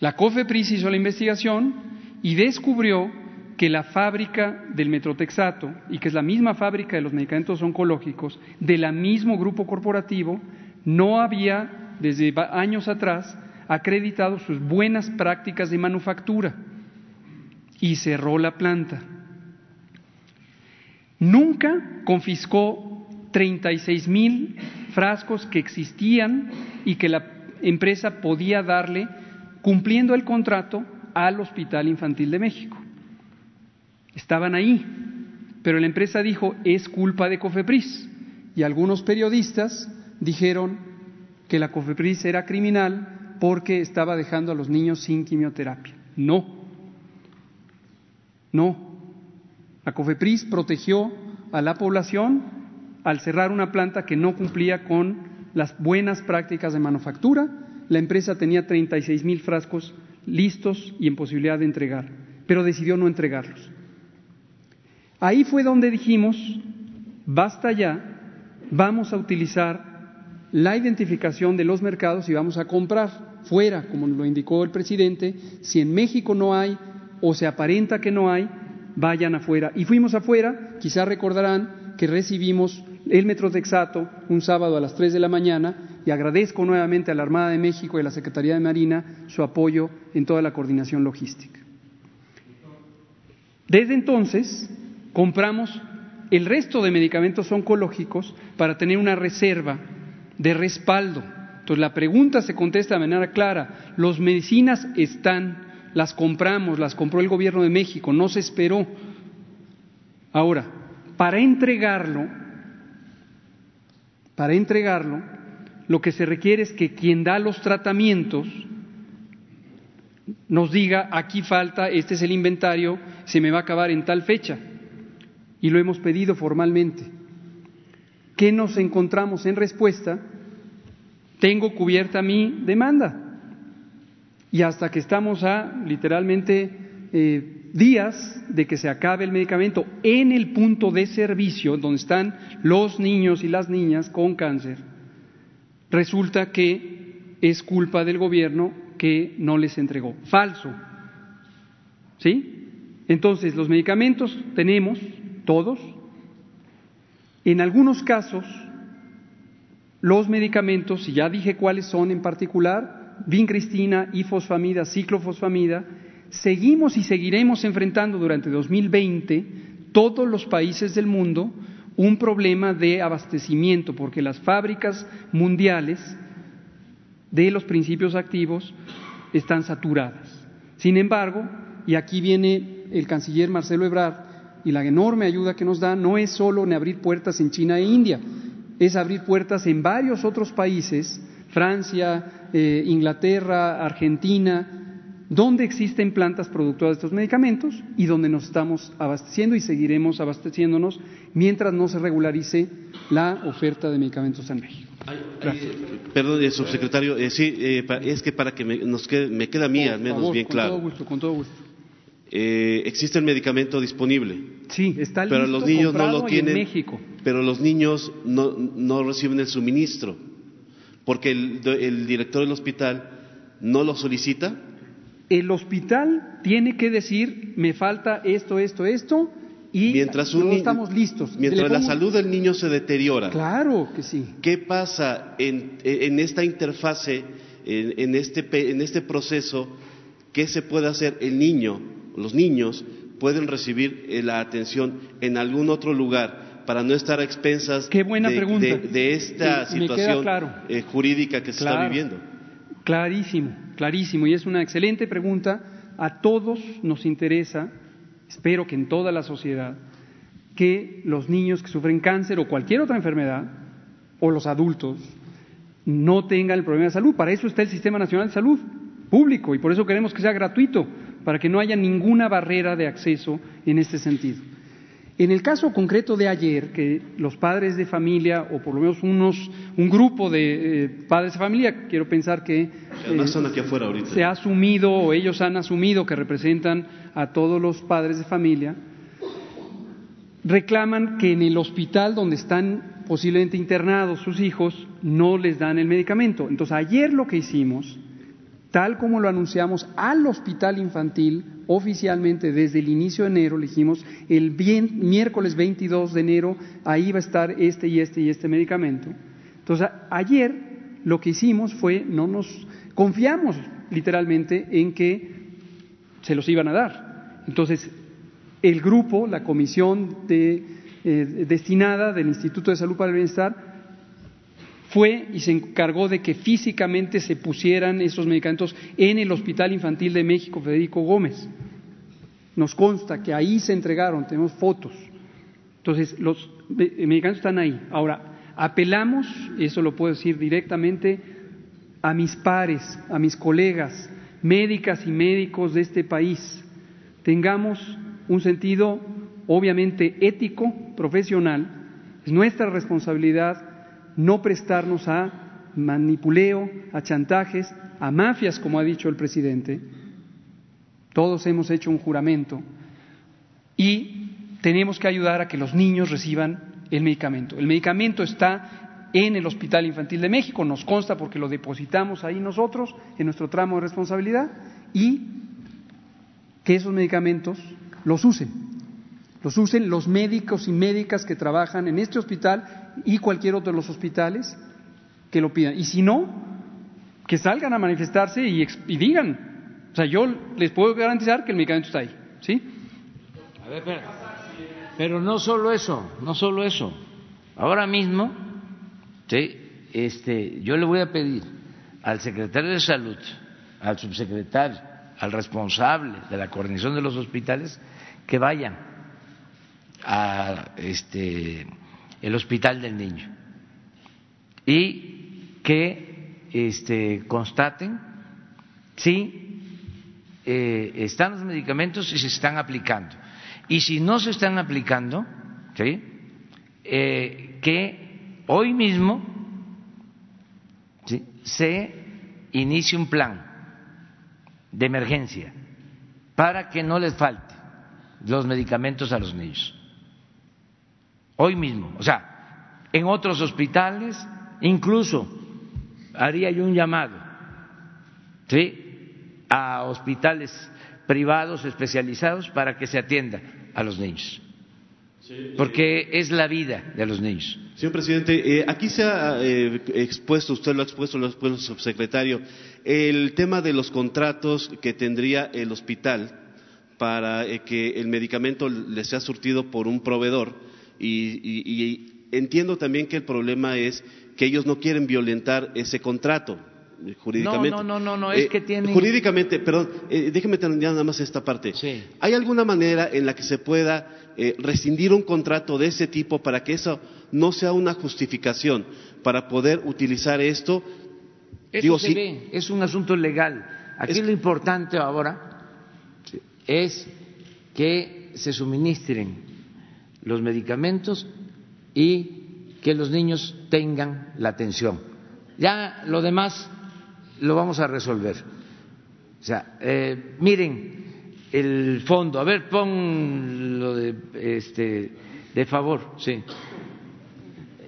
La COFEPRIS hizo la investigación y descubrió que la fábrica del metrotexato, y que es la misma fábrica de los medicamentos oncológicos, de la mismo grupo corporativo, no había, desde años atrás, acreditado sus buenas prácticas de manufactura y cerró la planta. Nunca confiscó 36 mil frascos que existían y que la empresa podía darle cumpliendo el contrato al Hospital Infantil de México. Estaban ahí, pero la empresa dijo es culpa de Cofepris y algunos periodistas dijeron que la Cofepris era criminal porque estaba dejando a los niños sin quimioterapia. No, no. La COFEPRIS protegió a la población al cerrar una planta que no cumplía con las buenas prácticas de manufactura. La empresa tenía 36 mil frascos listos y en posibilidad de entregar, pero decidió no entregarlos. Ahí fue donde dijimos, basta ya, vamos a utilizar la identificación de los mercados y vamos a comprar fuera, como lo indicó el presidente, si en México no hay o se aparenta que no hay, vayan afuera. Y fuimos afuera, quizá recordarán que recibimos el Metrotexato un sábado a las 3 de la mañana y agradezco nuevamente a la Armada de México y a la Secretaría de Marina su apoyo en toda la coordinación logística. Desde entonces compramos el resto de medicamentos oncológicos para tener una reserva de respaldo. Entonces la pregunta se contesta de manera clara, los medicinas están las compramos, las compró el gobierno de México, no se esperó. Ahora, para entregarlo, para entregarlo, lo que se requiere es que quien da los tratamientos nos diga, aquí falta, este es el inventario, se me va a acabar en tal fecha. Y lo hemos pedido formalmente. ¿Qué nos encontramos en respuesta? Tengo cubierta mi demanda y hasta que estamos a literalmente eh, días de que se acabe el medicamento en el punto de servicio donde están los niños y las niñas con cáncer, resulta que es culpa del gobierno que no les entregó. Falso. ¿Sí? Entonces, los medicamentos tenemos, todos. En algunos casos, los medicamentos, y ya dije cuáles son en particular, vincristina, ifosfamida, ciclofosfamida, seguimos y seguiremos enfrentando durante 2020 todos los países del mundo un problema de abastecimiento, porque las fábricas mundiales de los principios activos están saturadas. Sin embargo, y aquí viene el canciller Marcelo Ebrard, y la enorme ayuda que nos da no es solo en abrir puertas en China e India, es abrir puertas en varios otros países Francia, eh, Inglaterra, Argentina, donde existen plantas productoras de estos medicamentos y donde nos estamos abasteciendo y seguiremos abasteciéndonos mientras no se regularice la oferta de medicamentos en México. perdón, eh, subsecretario, eh, sí, es que para que me, nos quede, me queda a mí al menos bien claro. Con todo gusto, con todo gusto. existe el medicamento disponible. Sí, está listo, pero los niños no lo tienen. En México. Pero los niños no, no reciben el suministro porque el, director del hospital no lo solicita? El hospital tiene que decir, me falta esto, esto, esto, y mientras no estamos listos. Mientras la salud del niño se deteriora. Claro que sí. ¿Qué pasa en, esta interfase, en, este, en este proceso? ¿Qué se puede hacer? El niño, los niños pueden recibir eh, la atención en algún otro lugar para no estar a expensas de, esta situación eh, jurídica que se está viviendo. Clarísimo, clarísimo. Y es una excelente pregunta. A todos nos interesa, espero que en toda la sociedad, que los niños que sufren cáncer o cualquier otra enfermedad, o los adultos, no tengan el problema de salud. Para eso está el Sistema Nacional de Salud público y por eso queremos que sea gratuito, para que no haya ninguna barrera de acceso en este sentido. En el caso concreto de ayer, que los padres de familia, o por lo menos unos, un grupo de eh, padres de familia, quiero pensar que eh, se ha asumido o ellos han asumido que representan a todos los padres de familia, reclaman que en el hospital donde están posiblemente internados sus hijos no les dan el medicamento. Entonces ayer lo que hicimos tal como lo anunciamos al hospital infantil oficialmente desde el inicio de enero, le dijimos, el miércoles 22 de enero, ahí va a estar este y este y este medicamento. Entonces, ayer lo que hicimos fue, no nos confiamos literalmente en que se los iban a dar. Entonces, el grupo, la comisión eh, destinada del Instituto de Salud para el Bienestar, fue y se encargó de que físicamente se pusieran esos medicamentos en el Hospital Infantil de México Federico Gómez. Nos consta que ahí se entregaron, tenemos fotos. Entonces, los medicamentos están ahí. Ahora, apelamos, eso lo puedo decir directamente, a mis pares, a mis colegas, médicas y médicos de este país. Tengamos un sentido, obviamente, ético, profesional. Es nuestra responsabilidad no prestarnos a manipuleo, a chantajes, a mafias, como ha dicho el presidente. Todos hemos hecho un juramento y tenemos que ayudar a que los niños reciban el medicamento. El medicamento está en el Hospital Infantil de México, nos consta porque lo depositamos ahí nosotros en nuestro tramo de responsabilidad y que esos medicamentos los usen, los usen los médicos y médicas que trabajan en este hospital y cualquier otro de los hospitales que lo pidan. Y si no, que salgan a manifestarse y, digan. O sea, yo les puedo garantizar que el medicamento está ahí. ¿Sí? A ver, pero, pero no solo eso, no solo eso. Ahora mismo, este, yo le voy a pedir al secretario de Salud, al subsecretario, al responsable de la coordinación de los hospitales, que vayan a este el Hospital del Niño y que este, constaten si eh, están los medicamentos y se están aplicando. Y si no se están aplicando. Eh, que hoy mismo se inicie un plan de emergencia para que no les falte los medicamentos a los niños hoy mismo. O sea, en otros hospitales, incluso haría yo un llamado, ¿sí? A hospitales privados especializados para que se atienda a los niños. Porque es la vida de los niños. Señor presidente, eh, aquí se ha eh, expuesto, usted lo ha expuesto, lo ha expuesto el subsecretario, el tema de los contratos que tendría el hospital para eh, que el medicamento le sea surtido por un proveedor y, entiendo también que el problema es que ellos no quieren violentar ese contrato eh, jurídicamente. No, no, no, no, es eh, que tienen... Jurídicamente, perdón, eh, déjeme terminar nada más esta parte. Sí. ¿Hay alguna manera en la que se pueda rescindir un contrato de ese tipo para que eso no sea una justificación para poder utilizar esto? Eso se ve, es un asunto legal. Aquí lo importante ahora es que se suministren los medicamentos y que los niños tengan la atención. Ya lo demás lo vamos a resolver. O sea, eh, miren el fondo. A ver, pon lo de, este, de favor, sí.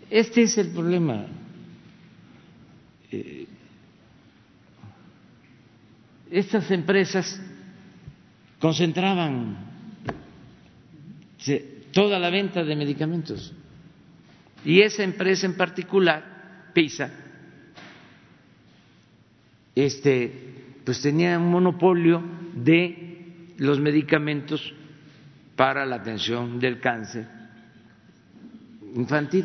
Este es el problema. Eh, estas empresas concentraban toda la venta de medicamentos. Y esa empresa en particular, PISA, este, pues tenía un monopolio de los medicamentos para la atención del cáncer infantil.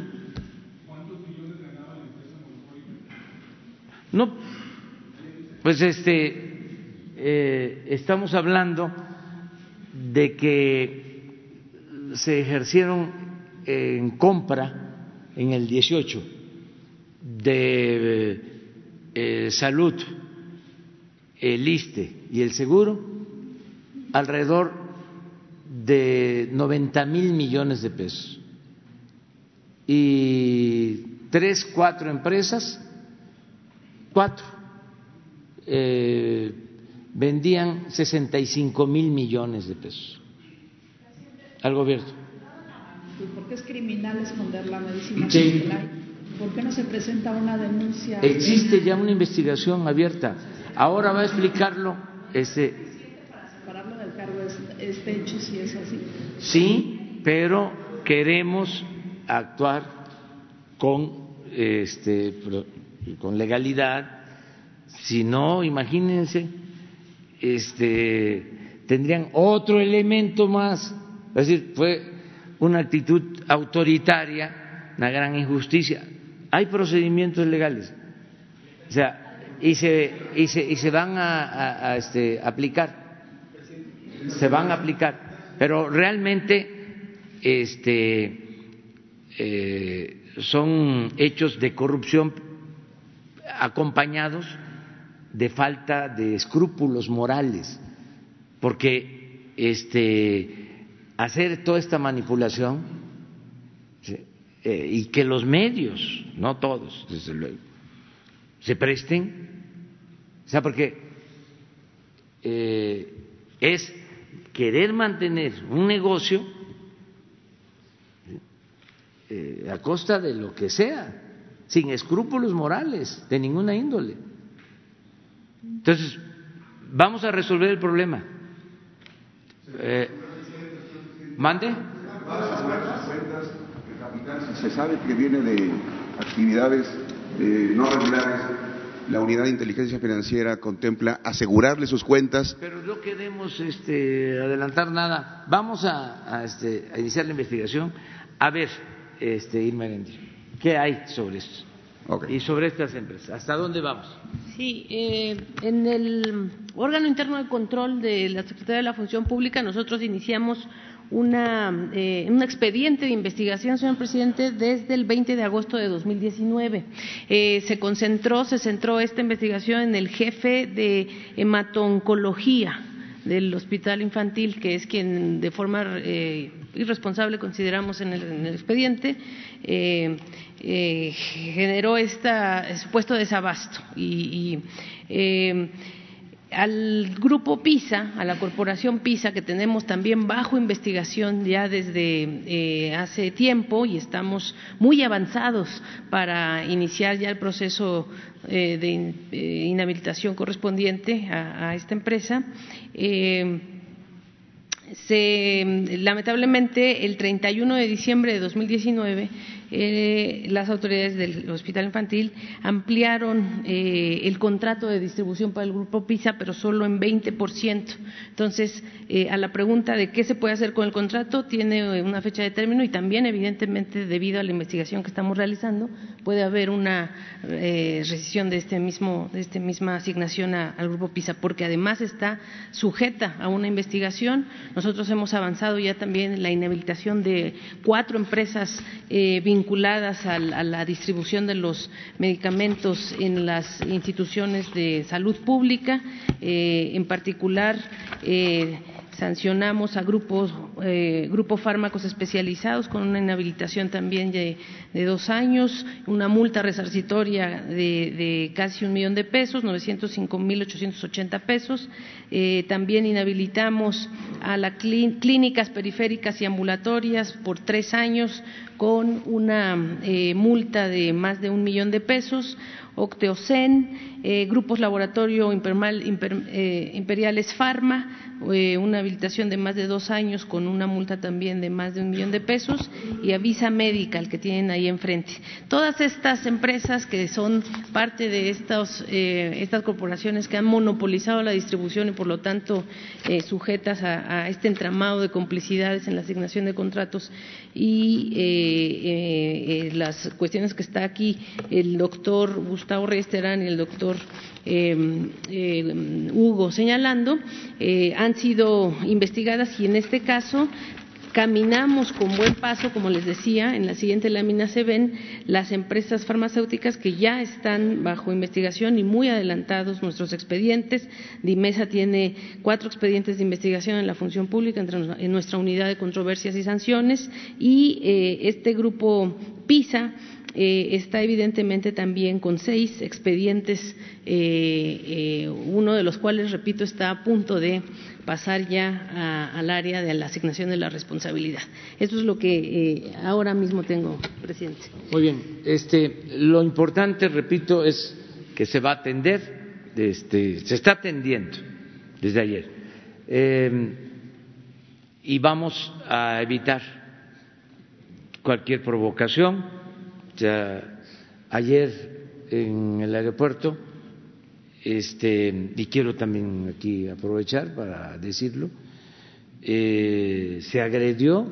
¿Cuántos millones ganaba la empresa No, pues este, eh, estamos hablando de que se ejercieron en compra en el 18 de eh, salud, el ISTE y el seguro alrededor de 90 mil millones de pesos. Y tres, cuatro empresas, cuatro, eh, vendían 65 mil millones de pesos al gobierno. ¿Por qué es criminal esconder la medicina? Sí. ¿Por qué no se presenta una denuncia? Existe ya una investigación abierta. ahora va a explicarlo este para separarlo del cargo este hecho si es así. Sí, pero queremos actuar con este con legalidad. Si no, imagínense, este tendrían otro elemento más. Es decir, fue una actitud autoritaria, una gran injusticia. Hay procedimientos legales. O sea, y se, y se, y se van a, este, aplicar. Se van a aplicar. Pero realmente este, eh, son hechos de corrupción acompañados de falta de escrúpulos morales, porque este, hacer toda esta manipulación eh, y que los medios, no todos, desde luego, se presten, o sea, porque eh, es querer mantener un negocio eh, a costa de lo que sea, sin escrúpulos morales de ninguna índole. Entonces, vamos a resolver el problema. ¿Mande? Se sabe que viene de actividades eh, no regulares. La unidad de inteligencia financiera contempla asegurarle sus cuentas. Pero no queremos este, adelantar nada. Vamos a, a, este, a, iniciar la investigación. A ver, este, Irma ¿qué hay sobre esto? Okay. Y sobre estas empresas, ¿hasta dónde vamos? Sí, eh, en el órgano interno de control de la Secretaría de la Función Pública nosotros iniciamos una, eh, un expediente de investigación, señor presidente, desde el 20 de agosto de 2019. Eh, se concentró, se centró esta investigación en el jefe de hematoncología del hospital infantil, que es quien de forma eh, irresponsable consideramos en el, en el expediente, eh, generó este supuesto desabasto. Y al grupo PISA, a la corporación PISA, que tenemos también bajo investigación ya desde eh, hace tiempo y estamos muy avanzados para iniciar ya el proceso eh, de eh, inhabilitación correspondiente a, esta empresa. Se, lamentablemente, el 31 de diciembre de 2019, eh, las autoridades del Hospital Infantil ampliaron eh, el contrato de distribución para el Grupo PISA, pero solo en 20%. Entonces, eh, a la pregunta de qué se puede hacer con el contrato, tiene una fecha de término y también, evidentemente, debido a la investigación que estamos realizando, puede haber una rescisión de este mismo, de esta misma asignación a, al Grupo PISA, porque además está sujeta a una investigación. Nosotros hemos avanzado ya también en la inhabilitación de cuatro empresas eh, vinculadas a, la distribución de los medicamentos en las instituciones de salud pública, eh, en particular. Eh, sancionamos a grupos, eh, grupos fármacos especializados con una inhabilitación también de, dos años, una multa resarcitoria de, casi un millón de pesos, 905 mil 880 pesos. También inhabilitamos a las clínicas periféricas y ambulatorias por tres años con una eh, multa de más de un millón de pesos. Octeocen, eh, grupos laboratorio eh, imperiales Pharma, eh, una habilitación de más de dos años con una multa también de más de un millón de pesos, y Avisa Medical que tienen ahí enfrente. Todas estas empresas que son parte de estos, eh, estas corporaciones que han monopolizado la distribución y por lo tanto eh, sujetas a, a, este entramado de complicidades en la asignación de contratos y eh, las cuestiones que está aquí el doctor Gustavo Reyes Terán y el doctor eh, eh, Hugo señalando, eh, han sido investigadas y en este caso caminamos con buen paso, como les decía, en la siguiente lámina se ven las empresas farmacéuticas que ya están bajo investigación y muy adelantados nuestros expedientes. Dimesa tiene cuatro expedientes de investigación en la función pública en nuestra unidad de controversias y sanciones y eh, este grupo PISA eh, está evidentemente también con seis expedientes, eh, eh, uno de los cuales, repito, está a punto de pasar ya a, al área de la asignación de la responsabilidad. Eso es lo que ahora mismo tengo, presidente. Muy bien. Este, lo importante, repito, es que se va a atender este, se está atendiendo desde ayer. Eh, y vamos a evitar cualquier provocación. Ya ayer en el aeropuerto, este, y quiero también aquí aprovechar para decirlo, eh, se agredió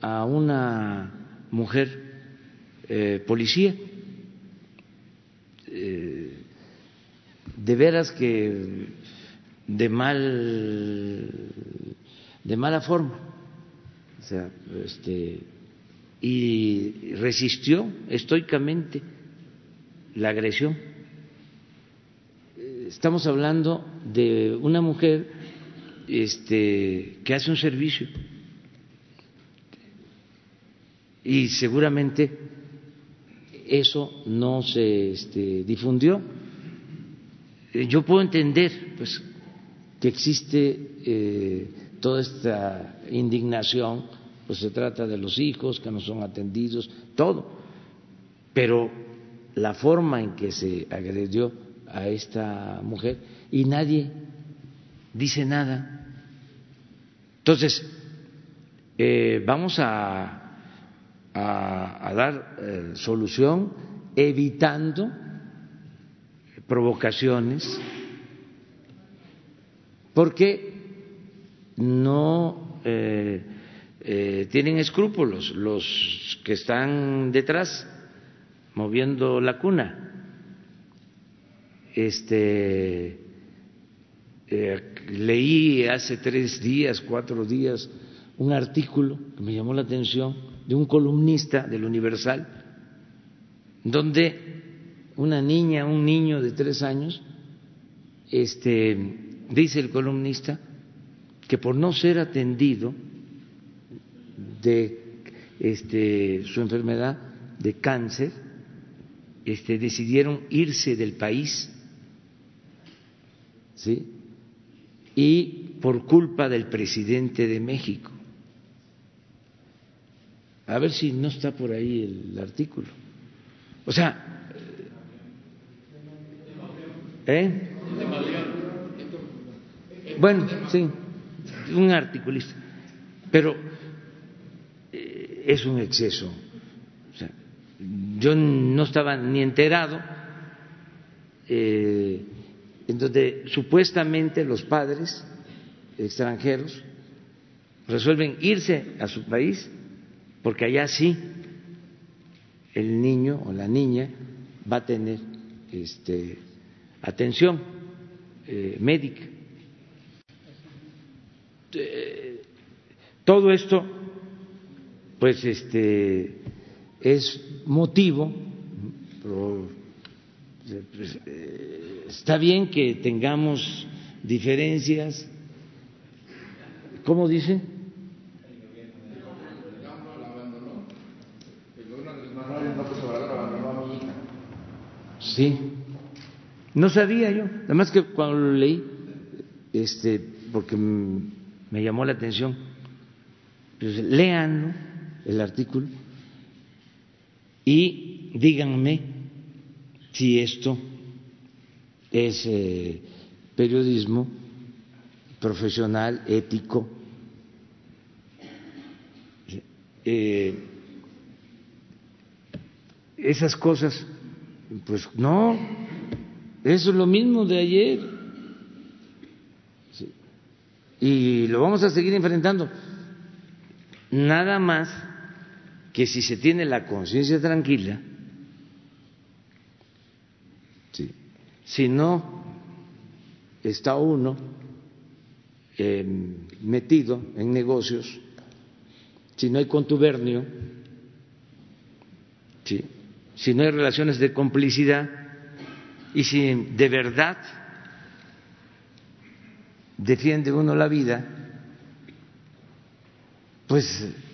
a una mujer eh, policía. Eh, de veras que de mal de mala forma o sea este y resistió estoicamente la agresión estamos hablando de una mujer este que hace un servicio y seguramente eso no se este, difundió. Yo puedo entender pues, que existe eh, toda esta indignación, pues se trata de los hijos que no son atendidos, todo, pero la forma en que se agredió a esta mujer y nadie dice nada. Entonces, eh, vamos a dar eh, solución evitando provocaciones porque no eh, eh, tienen escrúpulos los que están detrás moviendo la cuna. Este leí hace tres días, cuatro días, un artículo que me llamó la atención de un columnista del Universal, donde una niña, un niño de tres años, este, dice el columnista que por no ser atendido de este, su enfermedad de cáncer, este, decidieron irse del país, ¿sí? Y por culpa del presidente de México. A ver si no está por ahí el artículo. O sea, ¿eh? Bueno, sí, un articulista, pero es un exceso. Yo no estaba ni enterado eh, en donde supuestamente los padres extranjeros resuelven irse a su país porque allá sí el niño o la niña va a tener este, atención eh, médica. Eh, todo esto, pues, este, es motivo. Pues, eh, está bien que tengamos diferencias. ¿Cómo dice? Sí, no sabía yo, además que cuando lo leí, este, porque me llamó la atención, pues lean el artículo y díganme si esto es eh, periodismo profesional, ético. Eh, esas cosas pues no, eso es lo mismo de ayer. Y lo vamos a seguir enfrentando. Nada más que si se tiene la conciencia tranquila, si no está uno em, metido en negocios, si no hay contubernio, ¿sí? si no hay relaciones de complicidad y si de verdad defiende uno la vida, pues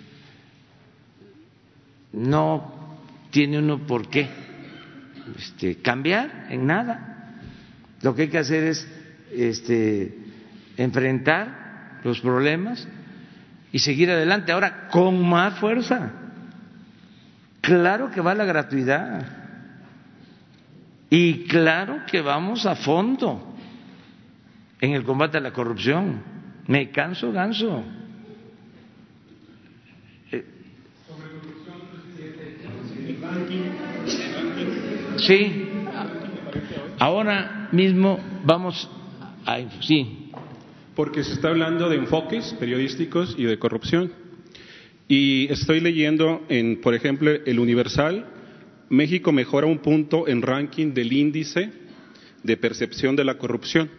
no tiene uno por qué este, cambiar en nada. Lo que hay que hacer es este, enfrentar los problemas y seguir adelante ahora con más fuerza. Claro que va la gratuidad. Y claro que vamos a fondo en el combate a la corrupción. Me canso ganso. Sí, ahora mismo vamos a... Sí. Porque se está hablando de enfoques periodísticos y de corrupción. Y estoy leyendo en, por ejemplo, el Universal, México mejora un punto en ranking del índice de percepción de la corrupción.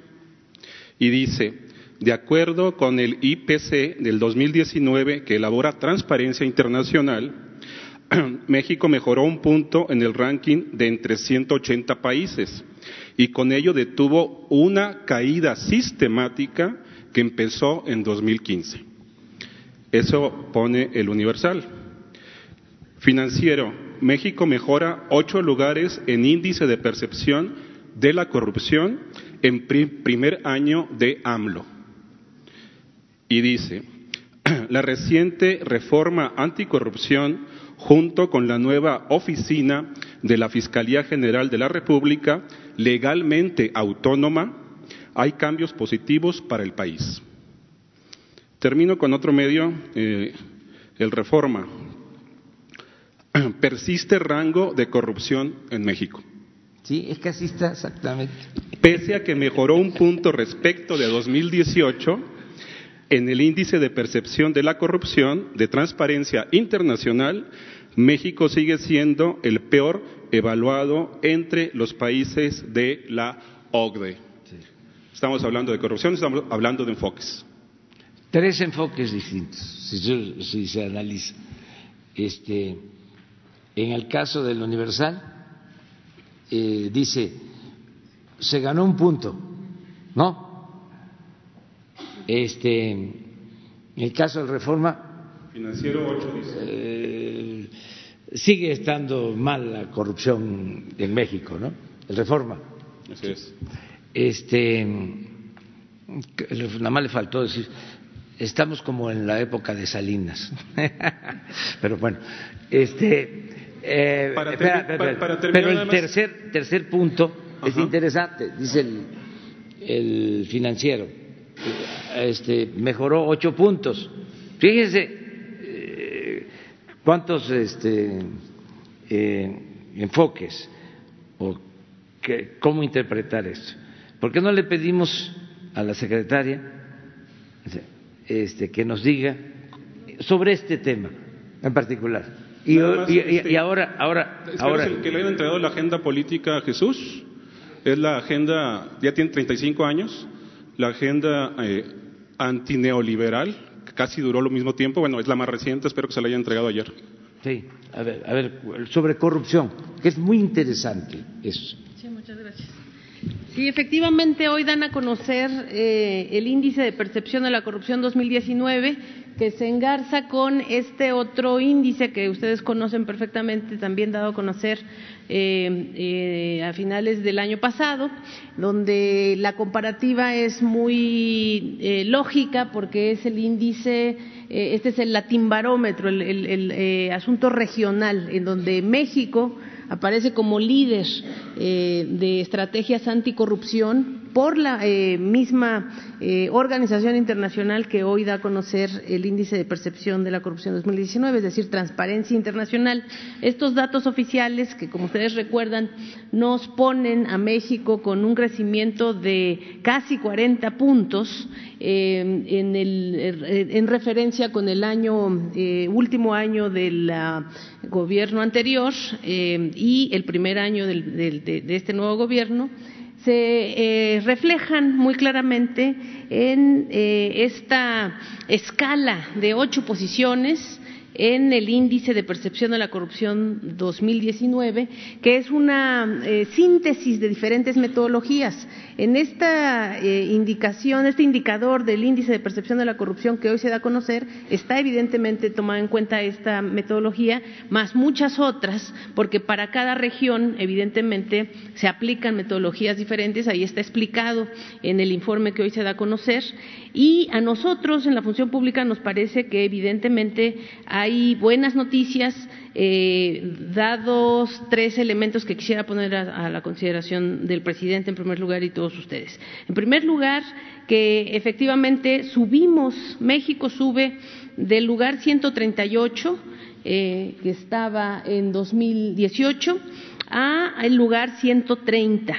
Y dice, de acuerdo con el IPC del 2019 que elabora Transparencia Internacional, México mejoró un punto en el ranking de entre 180 países y con ello detuvo una caída sistemática que empezó en 2015. Eso pone el Universal. Financiero, México mejora ocho lugares en índice de percepción de la corrupción en primer año de AMLO. Y dice, la reciente reforma anticorrupción junto con la nueva oficina de la Fiscalía General de la República, legalmente autónoma, hay cambios positivos para el país. Termino con otro medio, eh, el Reforma. Persiste rango de corrupción en México. Sí, es que así está exactamente. Pese a que mejoró un punto respecto de 2018, en el índice de percepción de la corrupción de Transparencia Internacional, México sigue siendo el peor evaluado entre los países de la OCDE. Estamos hablando de corrupción, estamos hablando de enfoques. Tres enfoques distintos, si, se analiza. Este, en el caso del Universal, eh, dice, se ganó un punto, ¿no? Este, en el caso del Reforma. Financiero 8 eh, sigue estando mal la corrupción en México, ¿no? El Reforma. Así es. Este, nada más le faltó decir, estamos como en la época de Salinas. Pero bueno, este. Eh, pero el tercer, tercer punto es interesante, dice el, el financiero este, mejoró ocho puntos. Fíjense cuántos este, eh, enfoques o que, cómo interpretar esto. ¿Por qué no le pedimos a la secretaria este, que nos diga sobre este tema en particular? Y, este, ahora, ahora, ahora. el que le haya entregado la agenda política a Jesús? Es la agenda, ya tiene 35 años, la agenda eh, antineoliberal, casi duró lo mismo tiempo, bueno, es la más reciente, espero que se la haya entregado ayer. Sí, a ver, a ver, sobre corrupción, que es muy interesante eso. Sí, muchas gracias. Sí, efectivamente, hoy dan a conocer eh, el índice de percepción de la corrupción 2019 que se engarza con este otro índice que ustedes conocen perfectamente, también dado a conocer eh, eh, a finales del año pasado, donde la comparativa es muy eh, lógica porque es el índice, este es el latimbarómetro, el, el asunto regional, en donde México aparece como líder de estrategias anticorrupción por la eh, misma eh, organización internacional que hoy da a conocer el índice de percepción de la corrupción 2019, es decir, Transparencia Internacional. Estos datos oficiales, que como ustedes recuerdan, nos ponen a México con un crecimiento de casi 40 puntos eh, en, en, referencia con el año último año del gobierno anterior y el primer año de este nuevo gobierno se eh, reflejan muy claramente en eh, esta escala de ocho posiciones en el índice de percepción de la corrupción 2019, que es una eh, síntesis de diferentes metodologías. En esta eh, indicación, este indicador del índice de percepción de la corrupción que hoy se da a conocer, está evidentemente tomada en cuenta esta metodología, más muchas otras, porque para cada región, evidentemente, se aplican metodologías diferentes, ahí está explicado en el informe que hoy se da a conocer, Y a nosotros en la función pública nos parece que evidentemente hay buenas noticias, eh, dados tres elementos que quisiera poner a, la consideración del presidente en primer lugar y todos ustedes. En primer lugar, que efectivamente subimos, México sube del lugar 138 eh, que estaba en 2018 a el lugar 130.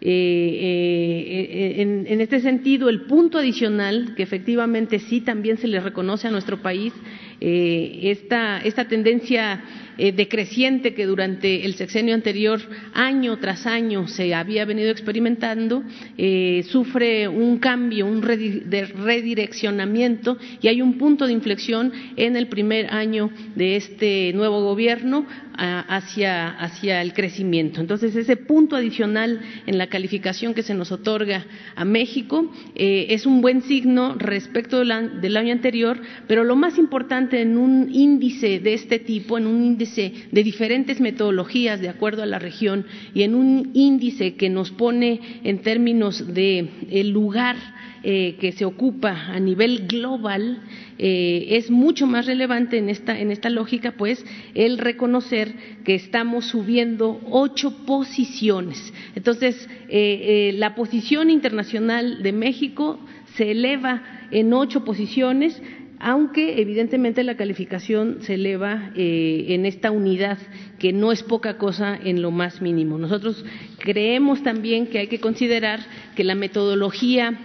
Eh, eh, en, en, este sentido, el punto adicional, que efectivamente sí también se le reconoce a nuestro país, esta, esta tendencia eh, decreciente que durante el sexenio anterior, año tras año, se había venido experimentando, eh, sufre un cambio, un redireccionamiento y hay un punto de inflexión en el primer año de este nuevo gobierno hacia, hacia el crecimiento. Entonces, ese punto adicional en la calificación que se nos otorga a México eh, es un buen signo respecto del año anterior, pero lo más importante en un índice de este tipo, en un índice de diferentes metodologías de acuerdo a la región y en un índice que nos pone en términos de el lugar eh, que se ocupa a nivel global eh, es mucho más relevante en esta, en esta lógica, pues, el reconocer que estamos subiendo ocho posiciones. Entonces, eh, la posición internacional de México se eleva en ocho posiciones, aunque evidentemente la calificación se eleva eh, en esta unidad, que no es poca cosa en lo más mínimo. Nosotros creemos también que hay que considerar que la metodología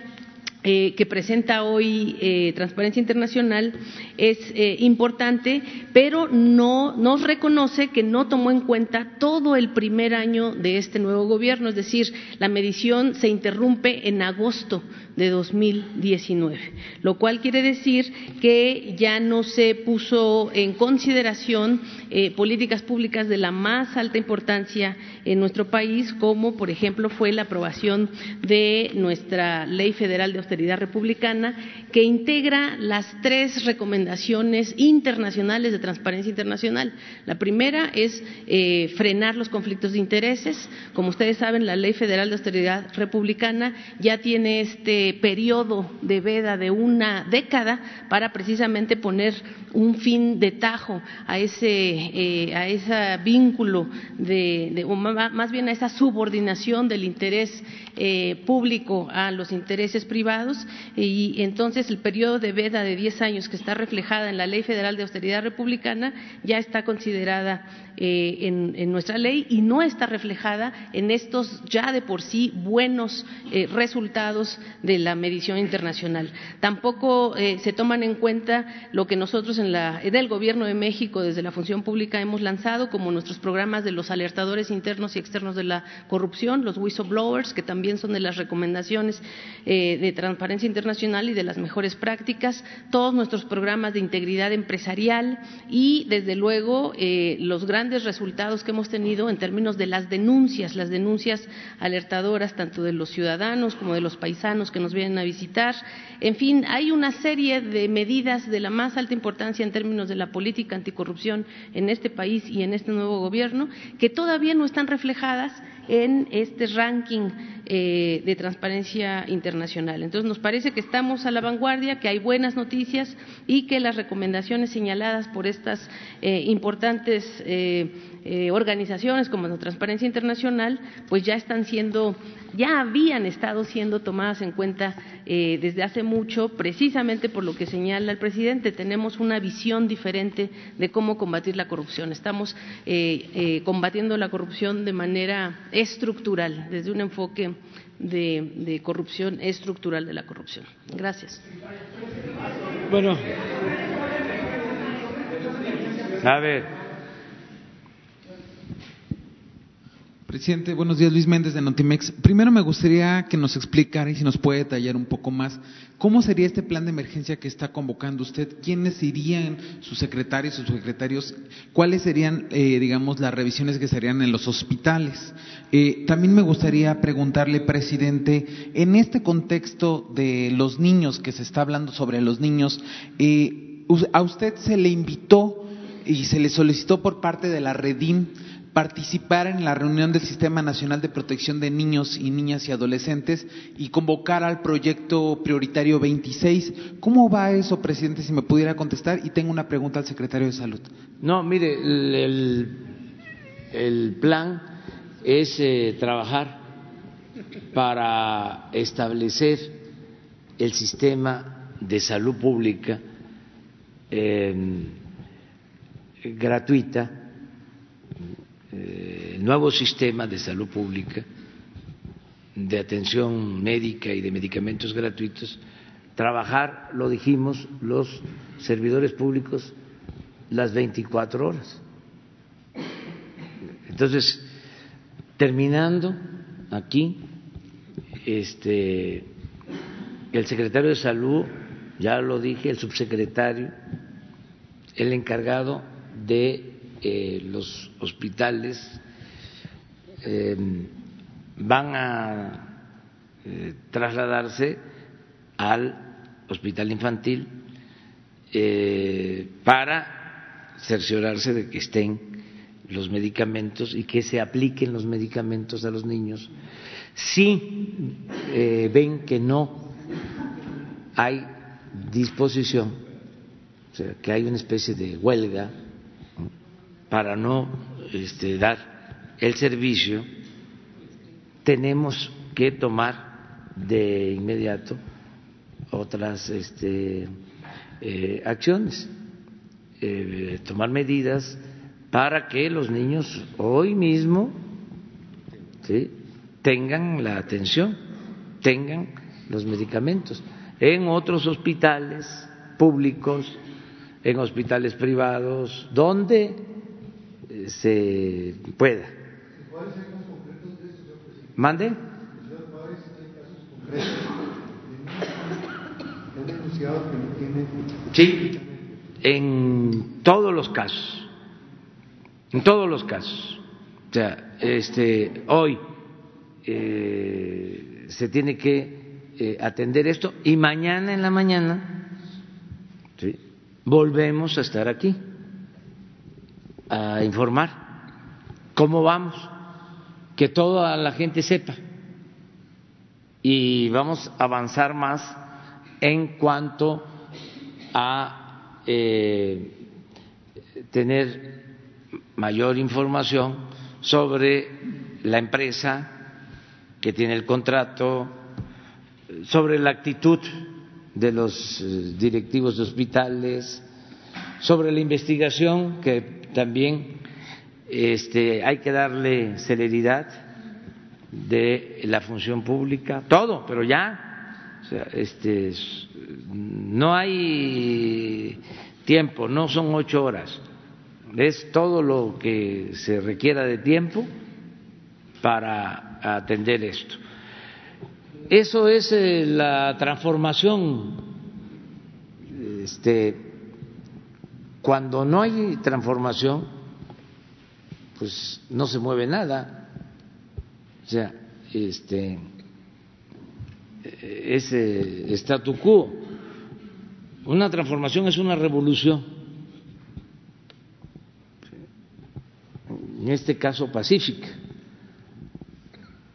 eh, que presenta hoy eh, Transparencia Internacional es importante, pero no nos reconoce que no tomó en cuenta todo el primer año de este nuevo gobierno, es decir, la medición se interrumpe en agosto de 2019, lo cual quiere decir que ya no se puso en consideración eh, políticas públicas de la más alta importancia en nuestro país, como por ejemplo fue la aprobación de nuestra Ley Federal de Austeridad Republicana, que integra las tres recomendaciones internacionales de transparencia internacional. La primera es eh, frenar los conflictos de intereses. Como ustedes saben, la Ley Federal de Austeridad Republicana ya tiene este periodo de veda de una década para precisamente poner un fin de tajo a ese, eh, a ese vínculo de, o más bien a esa subordinación del interés eh, público a los intereses privados. Y entonces el periodo de veda de 10 años que está reflejada en la Ley Federal de Austeridad Republicana ya está considerada eh, en, nuestra ley y no está reflejada en estos ya de por sí buenos eh, resultados de la medición internacional. Tampoco eh, se toman en cuenta lo que nosotros en, la, en el Gobierno de México desde la función pública hemos lanzado como nuestros programas de los alertadores internos y externos de la corrupción, los whistleblowers, que también son de las recomendaciones de transparencia internacional y de las mejores prácticas, todos nuestros programas de integridad empresarial y desde luego los grandes grandes resultados que hemos tenido en términos de las denuncias, las denuncias alertadoras tanto de los ciudadanos como de los paisanos que nos vienen a visitar. En fin, hay una serie de medidas de la más alta importancia en términos de la política anticorrupción en este país y en este nuevo gobierno que todavía no están reflejadas en este ranking eh, de transparencia internacional. Entonces, nos parece que estamos a la vanguardia, que hay buenas noticias y que las recomendaciones señaladas por estas eh, importantes eh, organizaciones como la Transparencia Internacional, pues ya están siendo, ya habían estado siendo tomadas en cuenta desde hace mucho, precisamente por lo que señala el presidente. Tenemos una visión diferente de cómo combatir la corrupción. Estamos combatiendo la corrupción de manera estructural, desde un enfoque de, corrupción estructural de la corrupción. Gracias. Bueno. A ver. Presidente, buenos días. Luis Méndez de Notimex. Primero me gustaría que nos explicara y si nos puede detallar un poco más cómo sería este plan de emergencia que está convocando usted, quiénes serían sus secretarios, sus secretarios, cuáles serían, eh, digamos, las revisiones que se en los hospitales. Eh, también me gustaría preguntarle, presidente, en este contexto de los niños, que se está hablando sobre los niños, eh, a usted se le invitó y se le solicitó por parte de la Redim participar en la reunión del Sistema Nacional de Protección de Niños y Niñas y Adolescentes y convocar al proyecto prioritario 26. ¿Cómo va eso, presidente, si me pudiera contestar? Y tengo una pregunta al secretario de Salud. No, mire, el, plan es eh, trabajar para establecer el sistema de salud pública eh, gratuita, eh, nuevo sistema de salud pública de atención médica y de medicamentos gratuitos, trabajar, lo dijimos, los servidores públicos las 24 horas. Entonces, terminando aquí, este, el secretario de Salud, ya lo dije, el subsecretario, el encargado de eh, los hospitales eh, van a eh, trasladarse al hospital infantil para cerciorarse de que estén los medicamentos y que se apliquen los medicamentos a los niños. Si ven que no hay disposición, o sea, que hay una especie de huelga para no este, dar el servicio, tenemos que tomar de inmediato otras este, eh, acciones, eh, tomar medidas para que los niños hoy mismo tengan la atención, tengan los medicamentos. En otros hospitales públicos, en hospitales privados, donde se pueda. ¿Mande? Sí, en todos los casos, en todos los casos. O sea, este, hoy eh, se tiene que eh, atender esto y mañana en la mañana ¿sí? volvemos a estar aquí a informar cómo vamos, que toda la gente sepa. Y vamos a avanzar más en cuanto a eh, tener mayor información sobre la empresa que tiene el contrato, sobre la actitud de los eh, directivos de hospitales, sobre la investigación que también este, hay que darle celeridad de la función pública, todo, pero ya, este, no hay tiempo, no son ocho horas, es todo lo que se requiera de tiempo para atender esto. Eso es eh, la transformación este, cuando no hay transformación, pues no se mueve nada. O sea, este ese statu quo. Una transformación es una revolución. En este caso pacífica,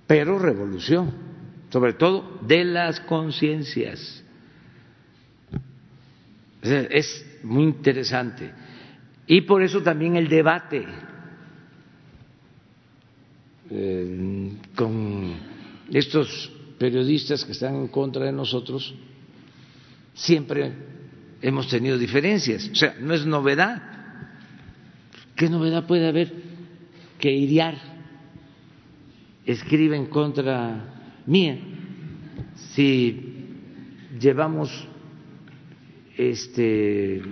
pero revolución, sobre todo de las conciencias. Es muy interesante. Y por eso también el debate eh, con estos periodistas que están en contra de nosotros, siempre hemos tenido diferencias. O sea, no es novedad. ¿Qué novedad puede haber que Iriar escribe en contra mía si llevamos este,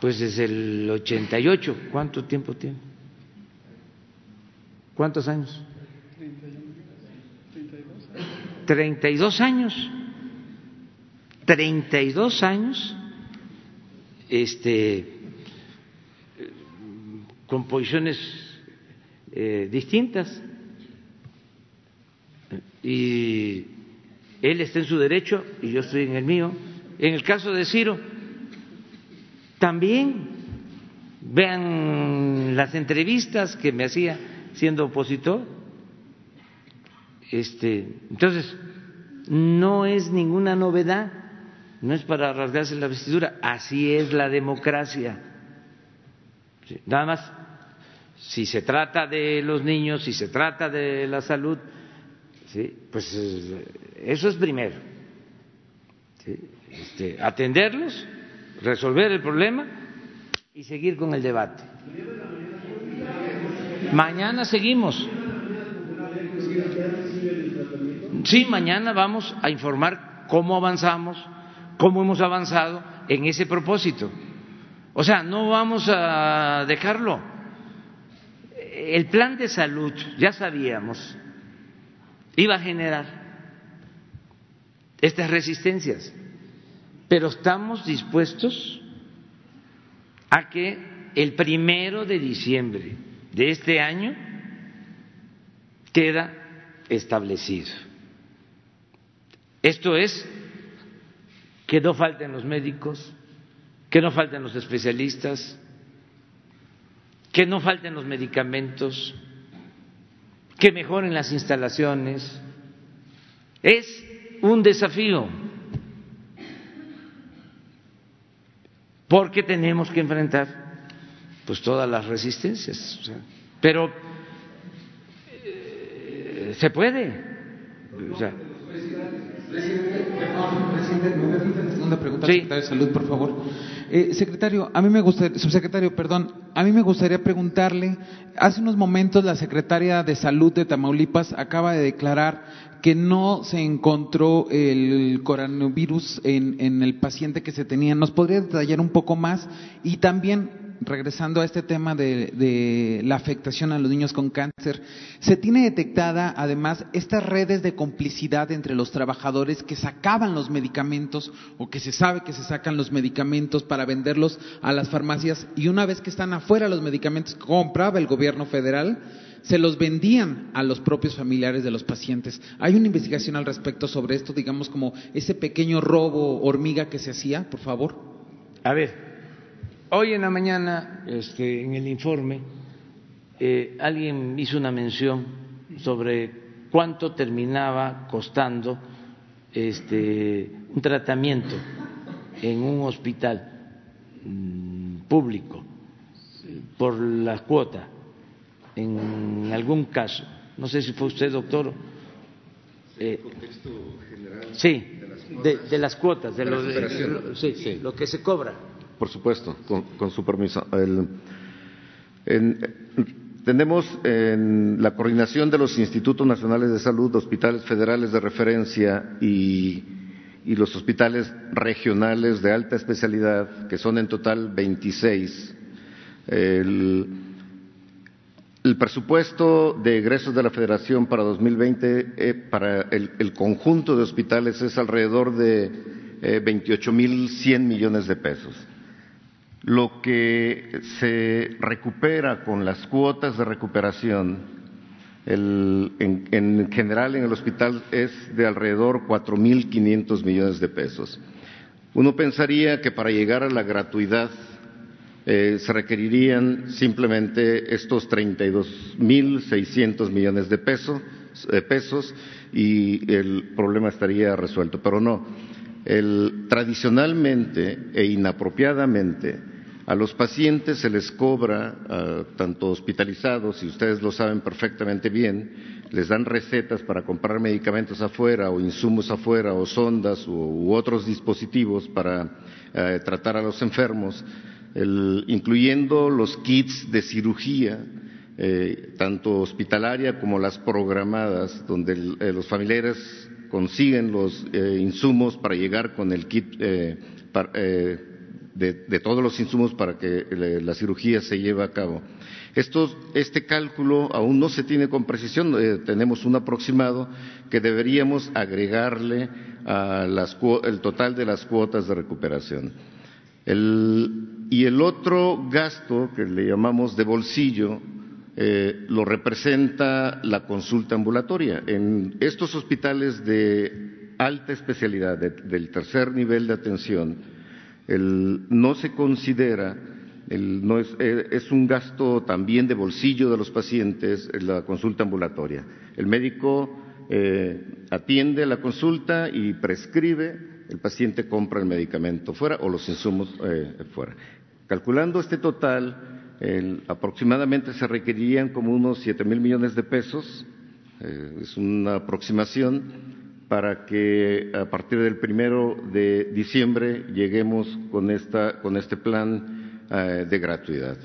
pues desde el 88, ¿cuánto tiempo tiene? ¿Cuántos años? 32 años. 32 años este con posiciones eh, distintas y él está en su derecho y yo estoy en el mío en el caso de Ciro, también Vean las entrevistas que me hacía siendo opositor. Este, entonces, no es ninguna novedad, no es para rasgarse la vestidura, así es la democracia. Nada más, si se trata de los niños, si se trata de la salud, ¿sí? pues eh, eso es primero. Este, atenderlos, resolver el problema y seguir con el debate. Mañana seguimos. Sí, mañana vamos a informar cómo avanzamos, cómo hemos avanzado en ese propósito. O sea, no vamos a dejarlo. El plan de salud, ya sabíamos, iba a generar estas resistencias, pero estamos dispuestos a que el primero de diciembre de este año queda establecido. Esto es que no falten los médicos, que no falten los especialistas, que no falten los medicamentos, que mejoren las instalaciones. Es un desafío, porque tenemos que enfrentar pues todas las resistencias. pero eh, se puede. O sea, segunda pregunta secretario de Salud, por favor. Eh, secretario, a mí me gustaría, subsecretario, perdón, a mí me gustaría preguntarle, hace unos momentos la secretaria de Salud de Tamaulipas acaba de declarar que no se encontró el coronavirus en, en el paciente que se tenía. ¿Nos podría detallar un poco más? Y también regresando a este tema de, la afectación a los niños con cáncer, se tiene detectada además estas redes de complicidad entre los trabajadores que sacaban los medicamentos o que se sabe que se sacan los medicamentos para venderlos a las farmacias y una vez que están afuera los medicamentos que compraba el gobierno federal, se los vendían a los propios familiares de los pacientes. ¿Hay una investigación al respecto sobre esto, digamos como ese pequeño robo hormiga que se hacía, por favor? A ver, Hoy en la mañana, este, en el informe, eh, alguien hizo una mención sobre cuánto terminaba costando este, un tratamiento en un hospital mm, público por la cuota, en algún caso. No sé si fue usted, doctor. Eh, sí, de, las cuotas, de, lo que se cobra por supuesto, con, su permiso. tenemos en la coordinación de los institutos nacionales de salud, hospitales federales de referencia y, los hospitales regionales de alta especialidad, que son en total 26. El, presupuesto de egresos de la Federación para 2020 eh, para el, conjunto de hospitales es alrededor de eh, 28.100 millones de pesos. Lo que se recupera con las cuotas de recuperación en, general en el hospital es de alrededor 4.500 millones de pesos. Uno pensaría que para llegar a la gratuidad eh, se requerirían simplemente estos 32.600 millones de pesos, eh, pesos y el problema estaría resuelto, pero no. tradicionalmente e inapropiadamente a los pacientes se les cobra, ah, tanto hospitalizados, y ustedes lo saben perfectamente bien, les dan recetas para comprar medicamentos afuera o insumos afuera o sondas u, otros dispositivos para ah, tratar a los enfermos, incluyendo los kits de cirugía, eh, tanto hospitalaria como las programadas, donde eh, los familiares consiguen los eh, insumos para llegar con el kit de, todos los insumos para que la cirugía se lleve a cabo. este cálculo aún no se tiene con precisión, eh, tenemos un aproximado que deberíamos agregarle al total de las cuotas de recuperación. y el otro gasto que le llamamos de bolsillo eh, lo representa la consulta ambulatoria. En estos hospitales de alta especialidad, del tercer nivel de atención, no se considera no es, eh, es, un gasto también de bolsillo de los pacientes la consulta ambulatoria. El médico eh, atiende la consulta y prescribe, el paciente compra el medicamento fuera o los insumos eh, fuera. Calculando este total, aproximadamente se requerirían como unos siete mil millones de pesos, es una aproximación para que a partir del primero de diciembre lleguemos con, esta, con este plan eh, de gratuidad.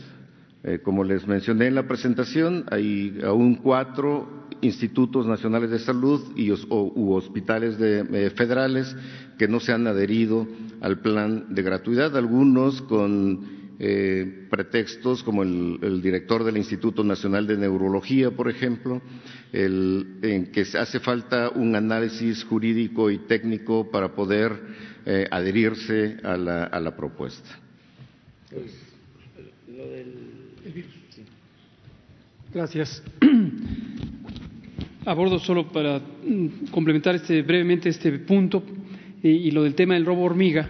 Eh, como les mencioné en la presentación, hay aún cuatro institutos nacionales de salud y u hospitales eh, federales que no se han adherido al plan de gratuidad, algunos con pretextos como el, director del Instituto Nacional de Neurología, por ejemplo, en que hace falta un análisis jurídico y técnico para poder eh, adherirse a la, propuesta. Gracias. Abordo solo para mm, complementar este, brevemente este punto y, lo del tema del robo hormiga.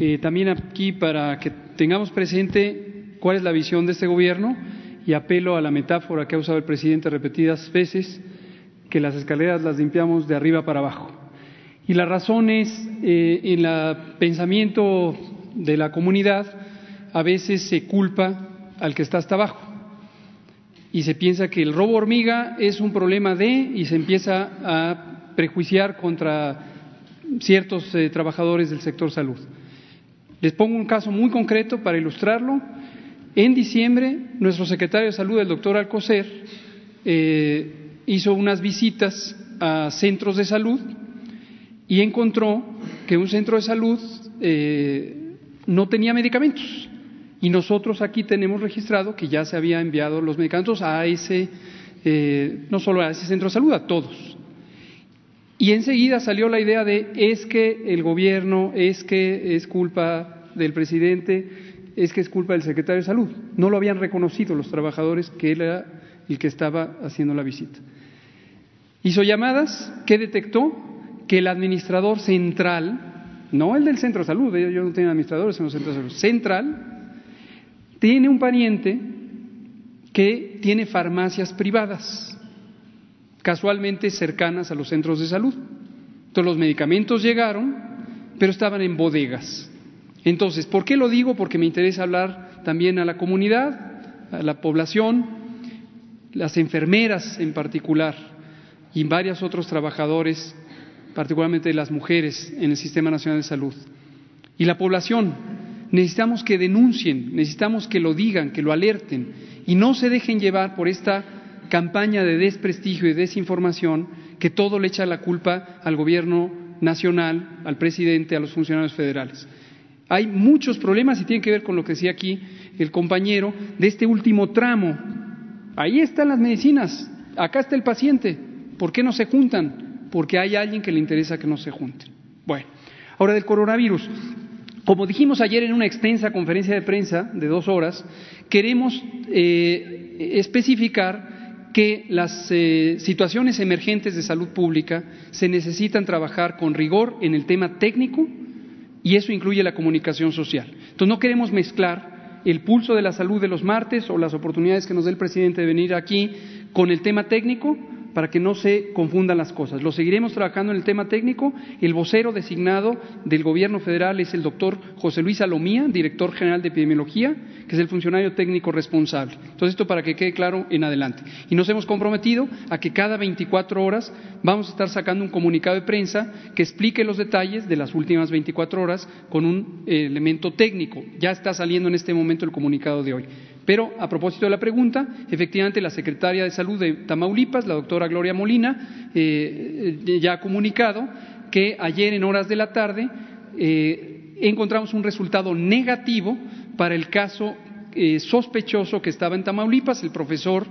Eh, también aquí para que tengamos presente cuál es la visión de este gobierno y apelo a la metáfora que ha usado el presidente repetidas veces, que las escaleras las limpiamos de arriba para abajo. Y la razón es, eh, en el pensamiento de la comunidad, a veces se culpa al que está hasta abajo. Y se piensa que el robo hormiga es un problema de, y se empieza a prejuiciar contra ciertos eh, trabajadores del sector salud. Les pongo un caso muy concreto para ilustrarlo. En diciembre, nuestro secretario de Salud, el doctor Alcocer, eh, hizo unas visitas a centros de salud y encontró que un centro de salud eh, no tenía medicamentos. Y nosotros aquí tenemos registrado que ya se había enviado los medicamentos a ese, eh, no solo a ese centro de salud, a todos. Y enseguida salió la idea de es que el gobierno, es que es culpa del presidente, es que es culpa del secretario de Salud. No lo habían reconocido los trabajadores que él era el que estaba haciendo la visita. Hizo llamadas, ¿qué detectó? Que el administrador central, no el del centro de salud, yo no tengo administradores en los centros de salud, central, tiene un pariente que tiene farmacias privadas, casualmente cercanas a los centros de salud. Entonces los medicamentos llegaron, pero estaban en bodegas. Entonces, ¿por qué lo digo? Porque me interesa hablar también a la comunidad, a la población, las enfermeras en particular y varios otros trabajadores, particularmente las mujeres en el Sistema Nacional de Salud. Y la población, necesitamos que denuncien, necesitamos que lo digan, que lo alerten y no se dejen llevar por esta campaña de desprestigio y desinformación que todo le echa la culpa al gobierno nacional, al presidente, a los funcionarios federales. Hay muchos problemas y tienen que ver con lo que decía aquí el compañero de este último tramo. Ahí están las medicinas, acá está el paciente. ¿Por qué no se juntan? Porque hay alguien que le interesa que no se junten. Bueno, ahora del coronavirus. Como dijimos ayer en una extensa conferencia de prensa de dos horas, queremos eh, especificar que las eh, situaciones emergentes de salud pública se necesitan trabajar con rigor en el tema técnico, y eso incluye la comunicación social. Entonces no queremos mezclar el pulso de la salud de los martes o las oportunidades que nos dé el presidente de venir aquí con el tema técnico para que no se confundan las cosas. Lo seguiremos trabajando en el tema técnico. El vocero designado del Gobierno federal es el doctor José Luis Alomía, director general de epidemiología, que es el funcionario técnico responsable. Entonces, esto para que quede claro en adelante. Y nos hemos comprometido a que cada 24 horas vamos a estar sacando un comunicado de prensa que explique los detalles de las últimas 24 horas con un elemento técnico. Ya está saliendo en este momento el comunicado de hoy. Pero a propósito de la pregunta, efectivamente la secretaria de Salud de Tamaulipas, la doctora Gloria Molina, eh, eh, ya ha comunicado que ayer en horas de la tarde eh, encontramos un resultado negativo para el caso sospechoso que estaba en Tamaulipas, el profesor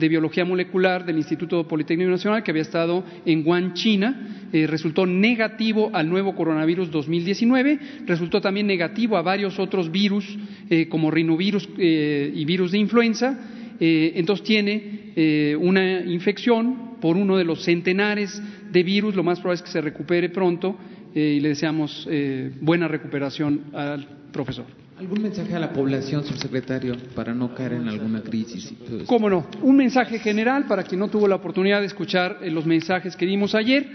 de Biología Molecular del Instituto Politécnico Nacional, que había estado en Wuhan, China, eh, resultó negativo al nuevo coronavirus 2019, resultó también negativo a varios otros virus, eh, como rinovirus eh, y virus de influenza, entonces tiene una infección por uno de los centenares de virus, lo más probable es que se recupere pronto y le deseamos buena recuperación al profesor. ¿Algún mensaje a la población, subsecretario, para no caer en alguna crisis? Cómo no. Un mensaje general para quien no tuvo la oportunidad de escuchar eh, los mensajes que dimos ayer.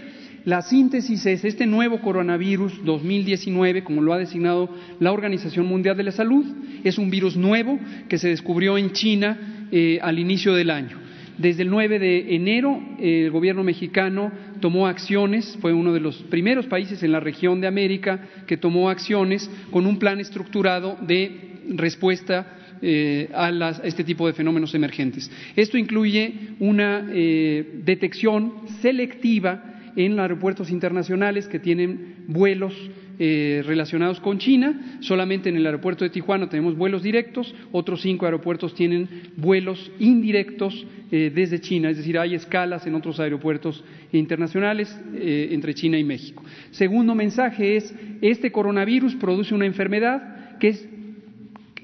La síntesis es este nuevo coronavirus 2019, como lo ha designado la Organización Mundial de la Salud, es un virus nuevo que se descubrió en China eh, al inicio del año. Desde el 9 de enero, el gobierno mexicano tomó acciones, fue uno de los primeros países en la región de América que tomó acciones con un plan estructurado de respuesta eh, a, este tipo de fenómenos emergentes. Esto incluye una eh, detección selectiva en aeropuertos internacionales que tienen vuelos eh, relacionados con China. Solamente en el aeropuerto de Tijuana tenemos vuelos directos, otros cinco aeropuertos tienen vuelos indirectos eh, desde China, es decir, hay escalas en otros aeropuertos internacionales eh, entre China y México. Segundo mensaje es, este coronavirus produce una enfermedad que es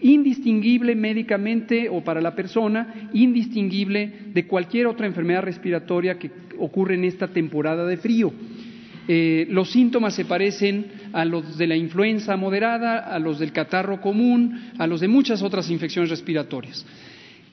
indistinguible médicamente o para la persona, indistinguible de cualquier otra enfermedad respiratoria que ocurre en esta temporada de frío. Eh, los síntomas se parecen a los de la influenza moderada, a los del catarro común, a los de muchas otras infecciones respiratorias.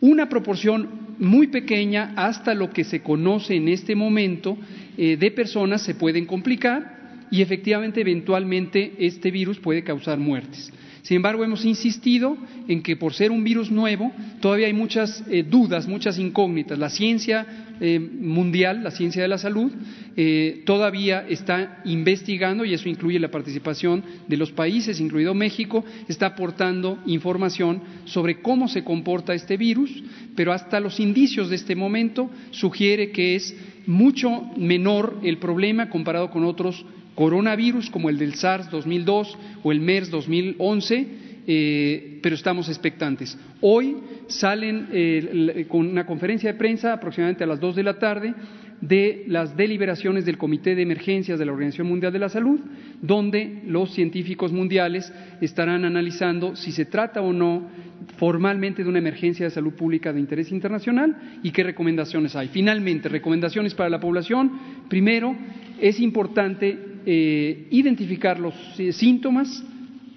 Una proporción muy pequeña, hasta lo que se conoce en este momento, eh, de personas se pueden complicar y efectivamente eventualmente este virus puede causar muertes. Sin embargo, hemos insistido en que por ser un virus nuevo, todavía hay muchas eh, dudas, muchas incógnitas. La ciencia eh, mundial, la ciencia de la salud, eh, todavía está investigando, y eso incluye la participación de los países, incluido México, está aportando información sobre cómo se comporta este virus, pero hasta los indicios de este momento sugiere que es mucho menor el problema comparado con otros coronavirus como el del SARS 2002 o el MERS 2011, eh, pero estamos expectantes. Hoy salen eh, con una conferencia de prensa aproximadamente a las dos de la tarde de las deliberaciones del Comité de Emergencias de la Organización Mundial de la Salud, donde los científicos mundiales estarán analizando si se trata o no formalmente de una emergencia de salud pública de interés internacional y qué recomendaciones hay. Finalmente, recomendaciones para la población. Primero, es importante eh, identificar los eh, síntomas,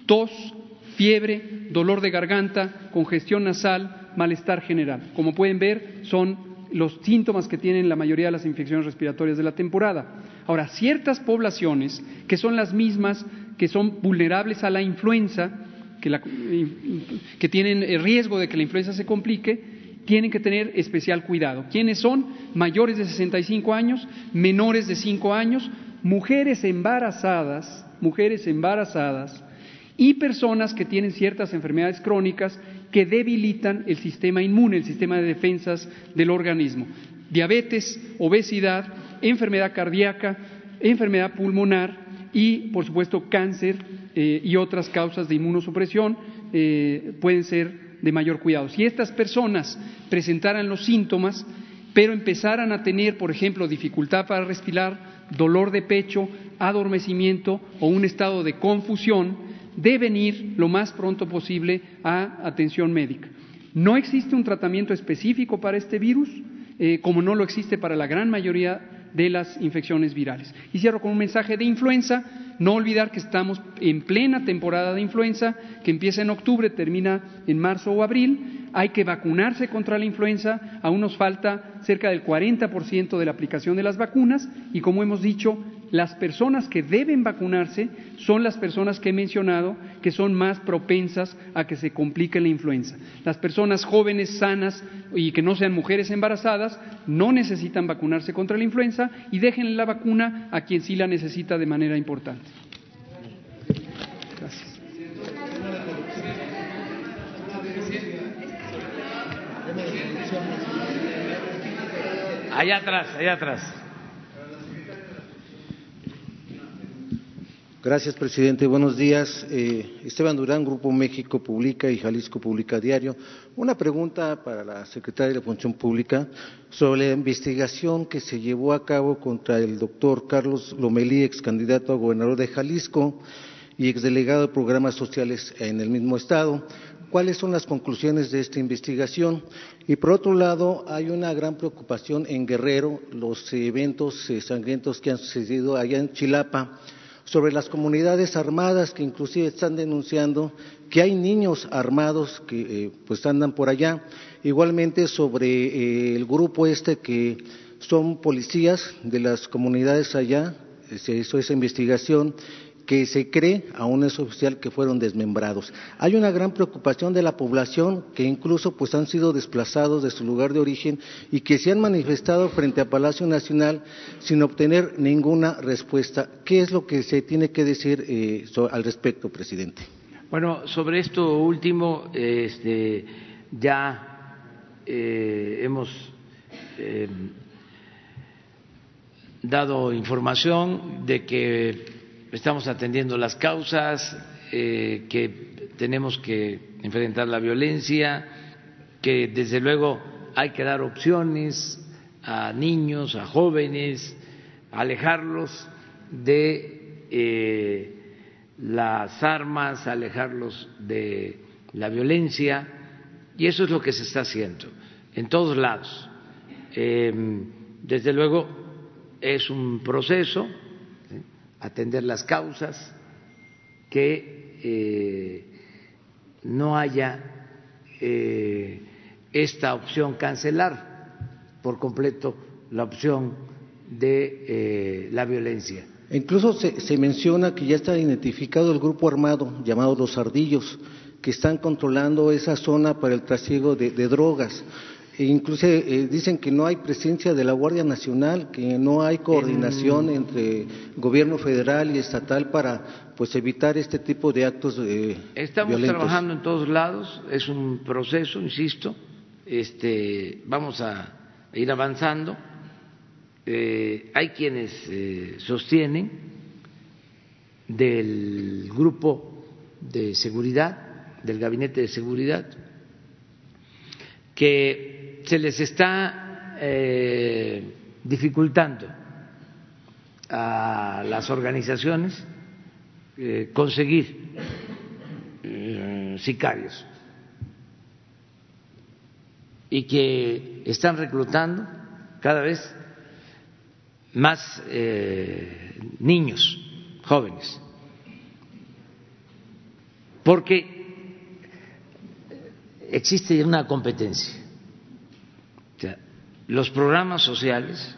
tos, fiebre, dolor de garganta, congestión nasal, malestar general. Como pueden ver, son los síntomas que tienen la mayoría de las infecciones respiratorias de la temporada. Ahora, ciertas poblaciones que son las mismas que son vulnerables a la influenza, que, que tienen el riesgo de que la influenza se complique, tienen que tener especial cuidado. ¿Quiénes son? Mayores de 65 años, menores de 5 años, mujeres embarazadas, mujeres embarazadas y personas que tienen ciertas enfermedades crónicas que debilitan el sistema inmune, el sistema de defensas del organismo. Diabetes, obesidad, enfermedad cardíaca, enfermedad pulmonar y, por supuesto, cáncer eh, y otras causas de inmunosupresión eh, pueden ser de mayor cuidado. Si estas personas presentaran los síntomas, pero empezaran a tener, por ejemplo, dificultad para respirar, dolor de pecho, adormecimiento o un estado de confusión, deben ir lo más pronto posible a atención médica. No existe un tratamiento específico para este virus, eh, como no lo existe para la gran mayoría de las infecciones virales. Y cierro con un mensaje de influenza. No olvidar que estamos en plena temporada de influenza, que empieza en octubre, termina en marzo o abril. Hay que vacunarse contra la influenza. Aún nos falta cerca del 40% de la aplicación de las vacunas. Y como hemos dicho, las personas que deben vacunarse son las personas que he mencionado que son más propensas a que se complique la influenza. Las personas jóvenes, sanas y que no sean mujeres embarazadas no necesitan vacunarse contra la influenza y dejen la vacuna a quien sí la necesita de manera importante. Allá atrás, allá atrás. Gracias, presidente. Buenos días. Eh, Esteban Durán, Grupo México Publica y Jalisco Publica Diario. Una pregunta para la secretaria de Función Pública sobre la investigación que se llevó a cabo contra el doctor Carlos Lomelí, ex candidato a gobernador de Jalisco y exdelegado de programas sociales en el mismo estado. ¿Cuáles son las conclusiones de esta investigación? Y por otro lado, hay una gran preocupación en Guerrero, los eventos sangrientos que han sucedido allá en Chilapa sobre las comunidades armadas que inclusive están denunciando que hay niños armados que eh, pues andan por allá. Igualmente sobre eh, el grupo este que son policías de las comunidades allá, se hizo esa investigación que se cree, aún es oficial, que fueron desmembrados. Hay una gran preocupación de la población que incluso pues han sido desplazados de su lugar de origen y que se han manifestado frente a Palacio Nacional sin obtener ninguna respuesta. ¿Qué es lo que se tiene que decir eh, al respecto, presidente? Bueno, sobre esto último, este, ya eh, hemos eh, dado información de que estamos atendiendo las causas, eh, que tenemos que enfrentar la violencia, que desde luego hay que dar opciones a niños, a jóvenes, alejarlos de eh, las armas, alejarlos de la violencia, y eso es lo que se está haciendo en todos lados. Em, desde luego es un proceso atender las causas, que eh, no haya eh, esta opción cancelar por completo la opción de eh, la violencia. Incluso se, menciona que ya está identificado el grupo armado llamado Los Ardillos, que están controlando esa zona para el trasiego de drogas. E incluso eh, dicen que no hay presencia de la Guardia Nacional, que no hay coordinación entre gobierno federal y estatal para pues evitar este tipo de actos eh, Estamos trabajando en todos lados, es un proceso, insisto, este, vamos a ir avanzando. Eh, hay quienes sostienen del grupo de seguridad, del gabinete de seguridad, que se les está eh, dificultando a las organizaciones eh, conseguir eh, sicarios. Y que están reclutando cada vez más niños jóvenes. Porque existe una competencia los programas sociales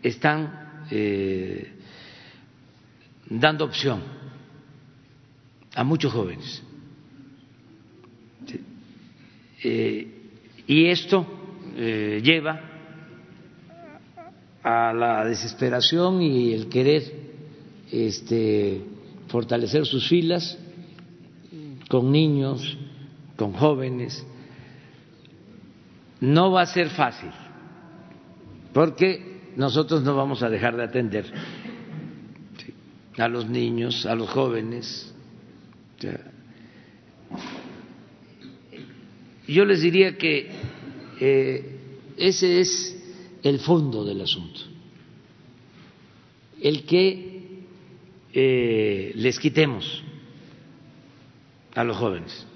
están eh, dando opción a muchos jóvenes. Eh, y esto eh, lleva a la desesperación y el querer este, fortalecer sus filas con niños, con jóvenes, no va a ser fácil, porque nosotros no vamos a dejar de atender a los niños, a los jóvenes. Yo les diría que eh, ese es el fondo del asunto, el que eh, les quitemos a los jóvenes,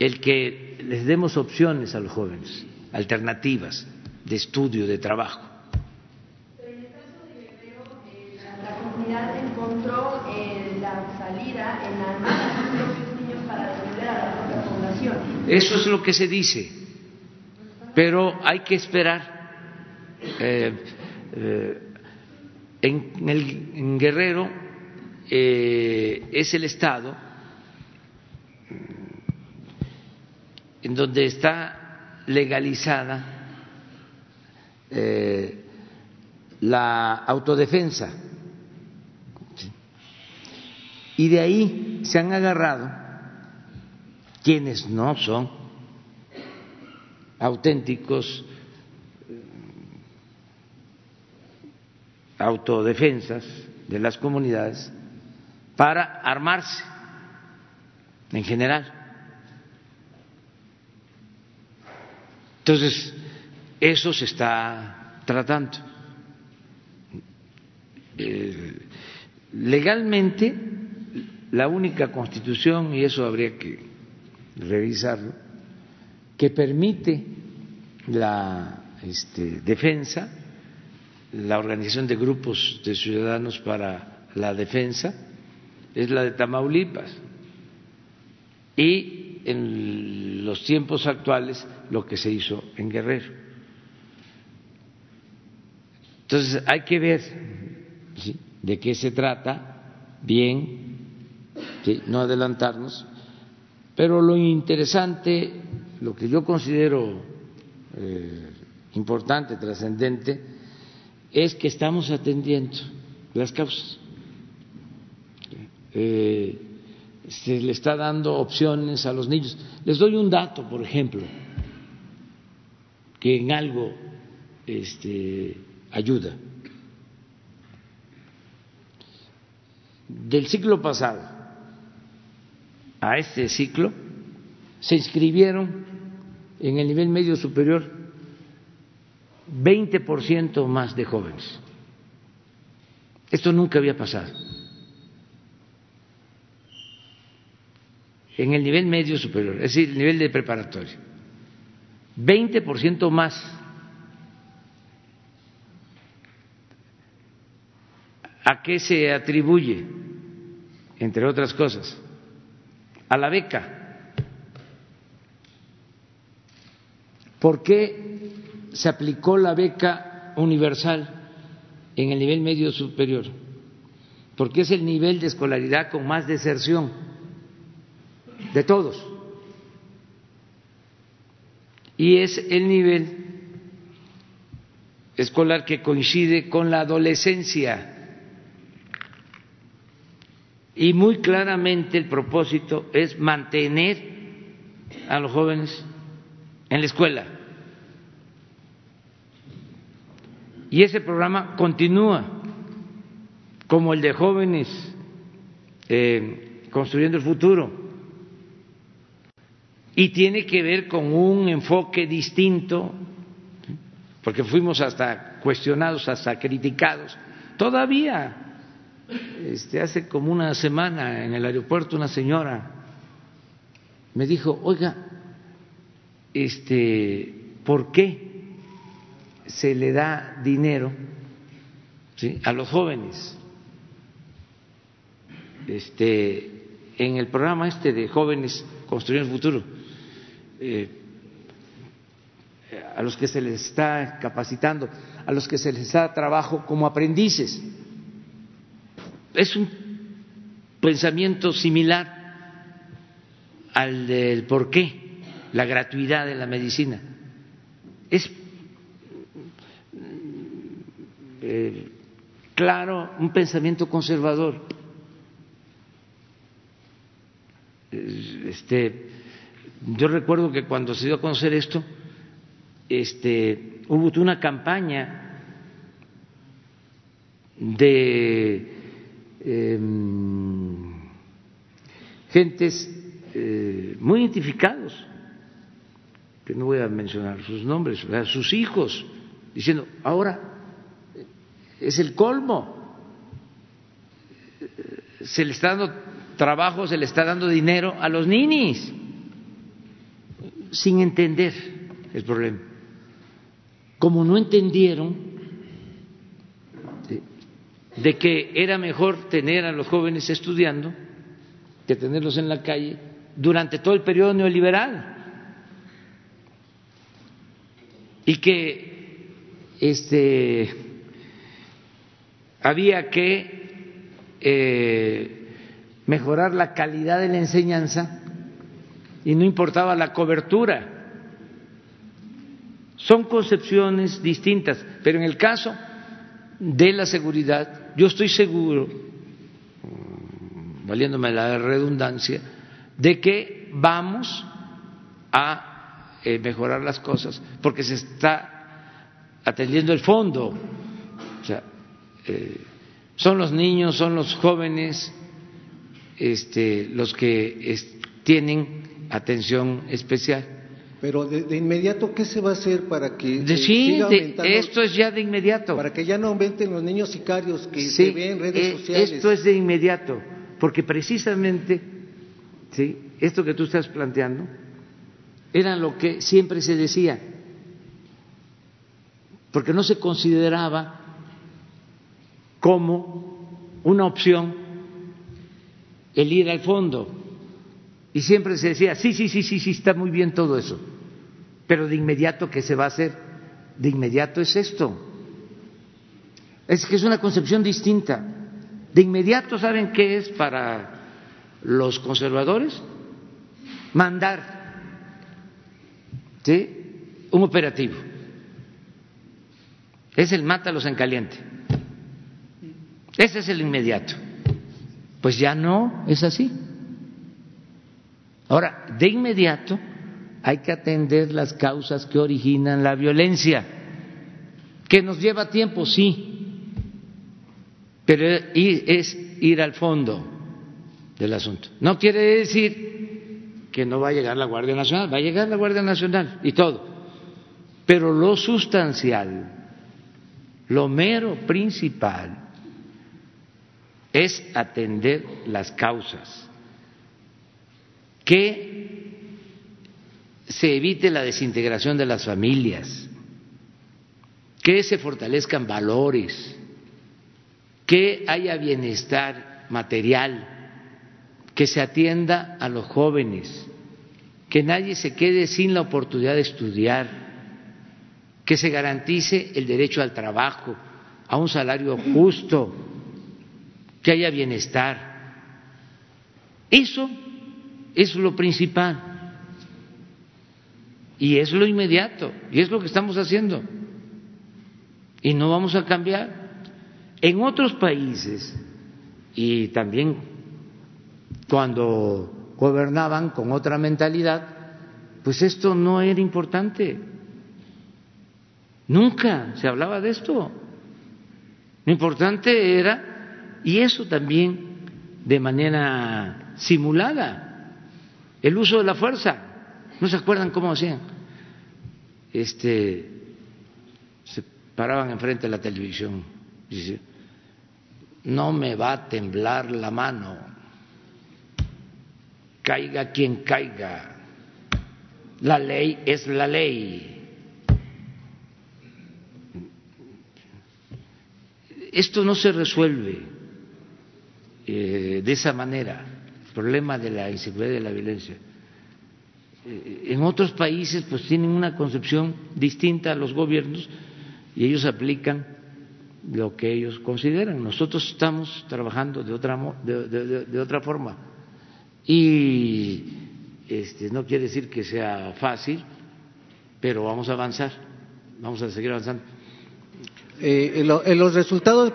el que les demos opciones a los jóvenes, alternativas de estudio, de trabajo. Pero en el caso de Guerrero, eh, la, comunidad encontró eh, la salida en la armada de los propios niños para defender a la propia población. Eso es lo que se dice, pero hay que esperar. Eh, en, el, en Guerrero es el Estado en donde está legalizada eh, la autodefensa. Y de ahí se han agarrado quienes no son auténticos eh, autodefensas de las comunidades para armarse en general. Entonces, eso se está tratando. Eh, legalmente, la única constitución, y eso habría que revisarlo, que permite la este, defensa la organización de grupos de ciudadanos para la defensa es la de Tamaulipas. Y en los tiempos actuales lo que se hizo en Guerrero. Entonces hay que ver de qué se trata bien, no adelantarnos, pero lo interesante, lo que yo considero eh, importante, trascendente, es que estamos atendiendo las causas. Eh, se le está dando opciones a los niños. Les doy un dato, por ejemplo, que en algo este, ayuda. Del ciclo pasado a este ciclo se inscribieron en el nivel medio superior 20% más de jóvenes. Esto nunca había pasado. En el nivel medio superior, es decir, el nivel de preparatoria. 20% más. ¿A qué se atribuye? Entre otras cosas, a la beca. ¿Por qué se aplicó la beca universal en el nivel medio superior, porque es el nivel de escolaridad con más deserción de todos. Y es el nivel escolar que coincide con la adolescencia. Y muy claramente el propósito es mantener a los jóvenes en la escuela. Y ese programa continúa, como el de jóvenes eh, construyendo el futuro. Y tiene que ver con un enfoque distinto, porque fuimos hasta cuestionados, hasta criticados. Todavía, este, hace como una semana en el aeropuerto una señora me dijo, oiga, este, ¿por qué se le da dinero a los jóvenes. Este, en el programa este de jóvenes construyendo el futuro, eh, a los que se les está capacitando, a los que se les da trabajo como aprendices. Es un pensamiento similar al del por qué la gratuidad de la medicina. Es eh, claro un pensamiento conservador. Este, yo recuerdo que cuando se dio a conocer esto, este, hubo una campaña de em, gentes eh, muy identificados, que no voy a mencionar sus nombres, sus hijos, diciendo, ahora es el colmo. Se le está dando trabajo, se le está dando dinero a los ninis sin entender el problema. Como no entendieron de que era mejor tener a los jóvenes estudiando que tenerlos en la calle durante todo el periodo neoliberal y que este había que eh, mejorar la calidad de la enseñanza y no importaba la cobertura. Son concepciones distintas, pero en el caso de la seguridad, yo estoy seguro, valiéndome la redundancia, de que vamos a eh, mejorar las cosas, porque se está atendiendo el fondo. O sea, eh, son los niños, son los jóvenes este, los que tienen atención especial. Pero de, inmediato, ¿qué se va a hacer para que de, sí, esto es ya de inmediato. Para que ya no aumenten los niños sicarios que se ven en redes eh, sociales. Esto es de inmediato, porque precisamente, sí, esto que tú estás planteando era lo que siempre se decía, porque no se consideraba como una opción el ir al fondo. Y siempre se decía, sí, sí, sí, sí, sí, está muy bien todo eso. Pero de inmediato, ¿qué se va a hacer? De inmediato es esto. Es que es una concepción distinta. De inmediato, ¿saben qué es para los conservadores? Mandar ¿sí? un operativo. Es el mátalos en caliente. Ese es el inmediato. Pues ya no es así. Ahora, de inmediato hay que atender las causas que originan la violencia, que nos lleva tiempo, sí, pero es ir al fondo del asunto. No quiere decir que no va a llegar la Guardia Nacional, va a llegar la Guardia Nacional y todo, pero lo sustancial, lo mero principal, es atender las causas que se evite la desintegración de las familias, que se fortalezcan valores, que haya bienestar material, que se atienda a los jóvenes, que nadie se quede sin la oportunidad de estudiar, que se garantice el derecho al trabajo, a un salario justo, que haya bienestar. Eso es lo principal. Y es lo inmediato, y es lo que estamos haciendo. Y no vamos a cambiar. En otros países, y también cuando gobernaban con otra mentalidad, pues esto no era importante. Nunca se hablaba de esto. Lo importante era, y eso también de manera simulada, el uso de la fuerza. ¿No se acuerdan cómo hacían? Este, se paraban enfrente de la televisión dice, no me va a temblar la mano, caiga quien caiga, la ley es la ley. Esto no se resuelve eh, de esa manera problema de la inseguridad y de la violencia. Eh, en otros países pues tienen una concepción distinta a los gobiernos y ellos aplican lo que ellos consideran. Nosotros estamos trabajando de otra, de, otra forma. Y este, no quiere decir que sea fácil, pero vamos a avanzar, vamos a seguir avanzando. Eh, en, los resultados,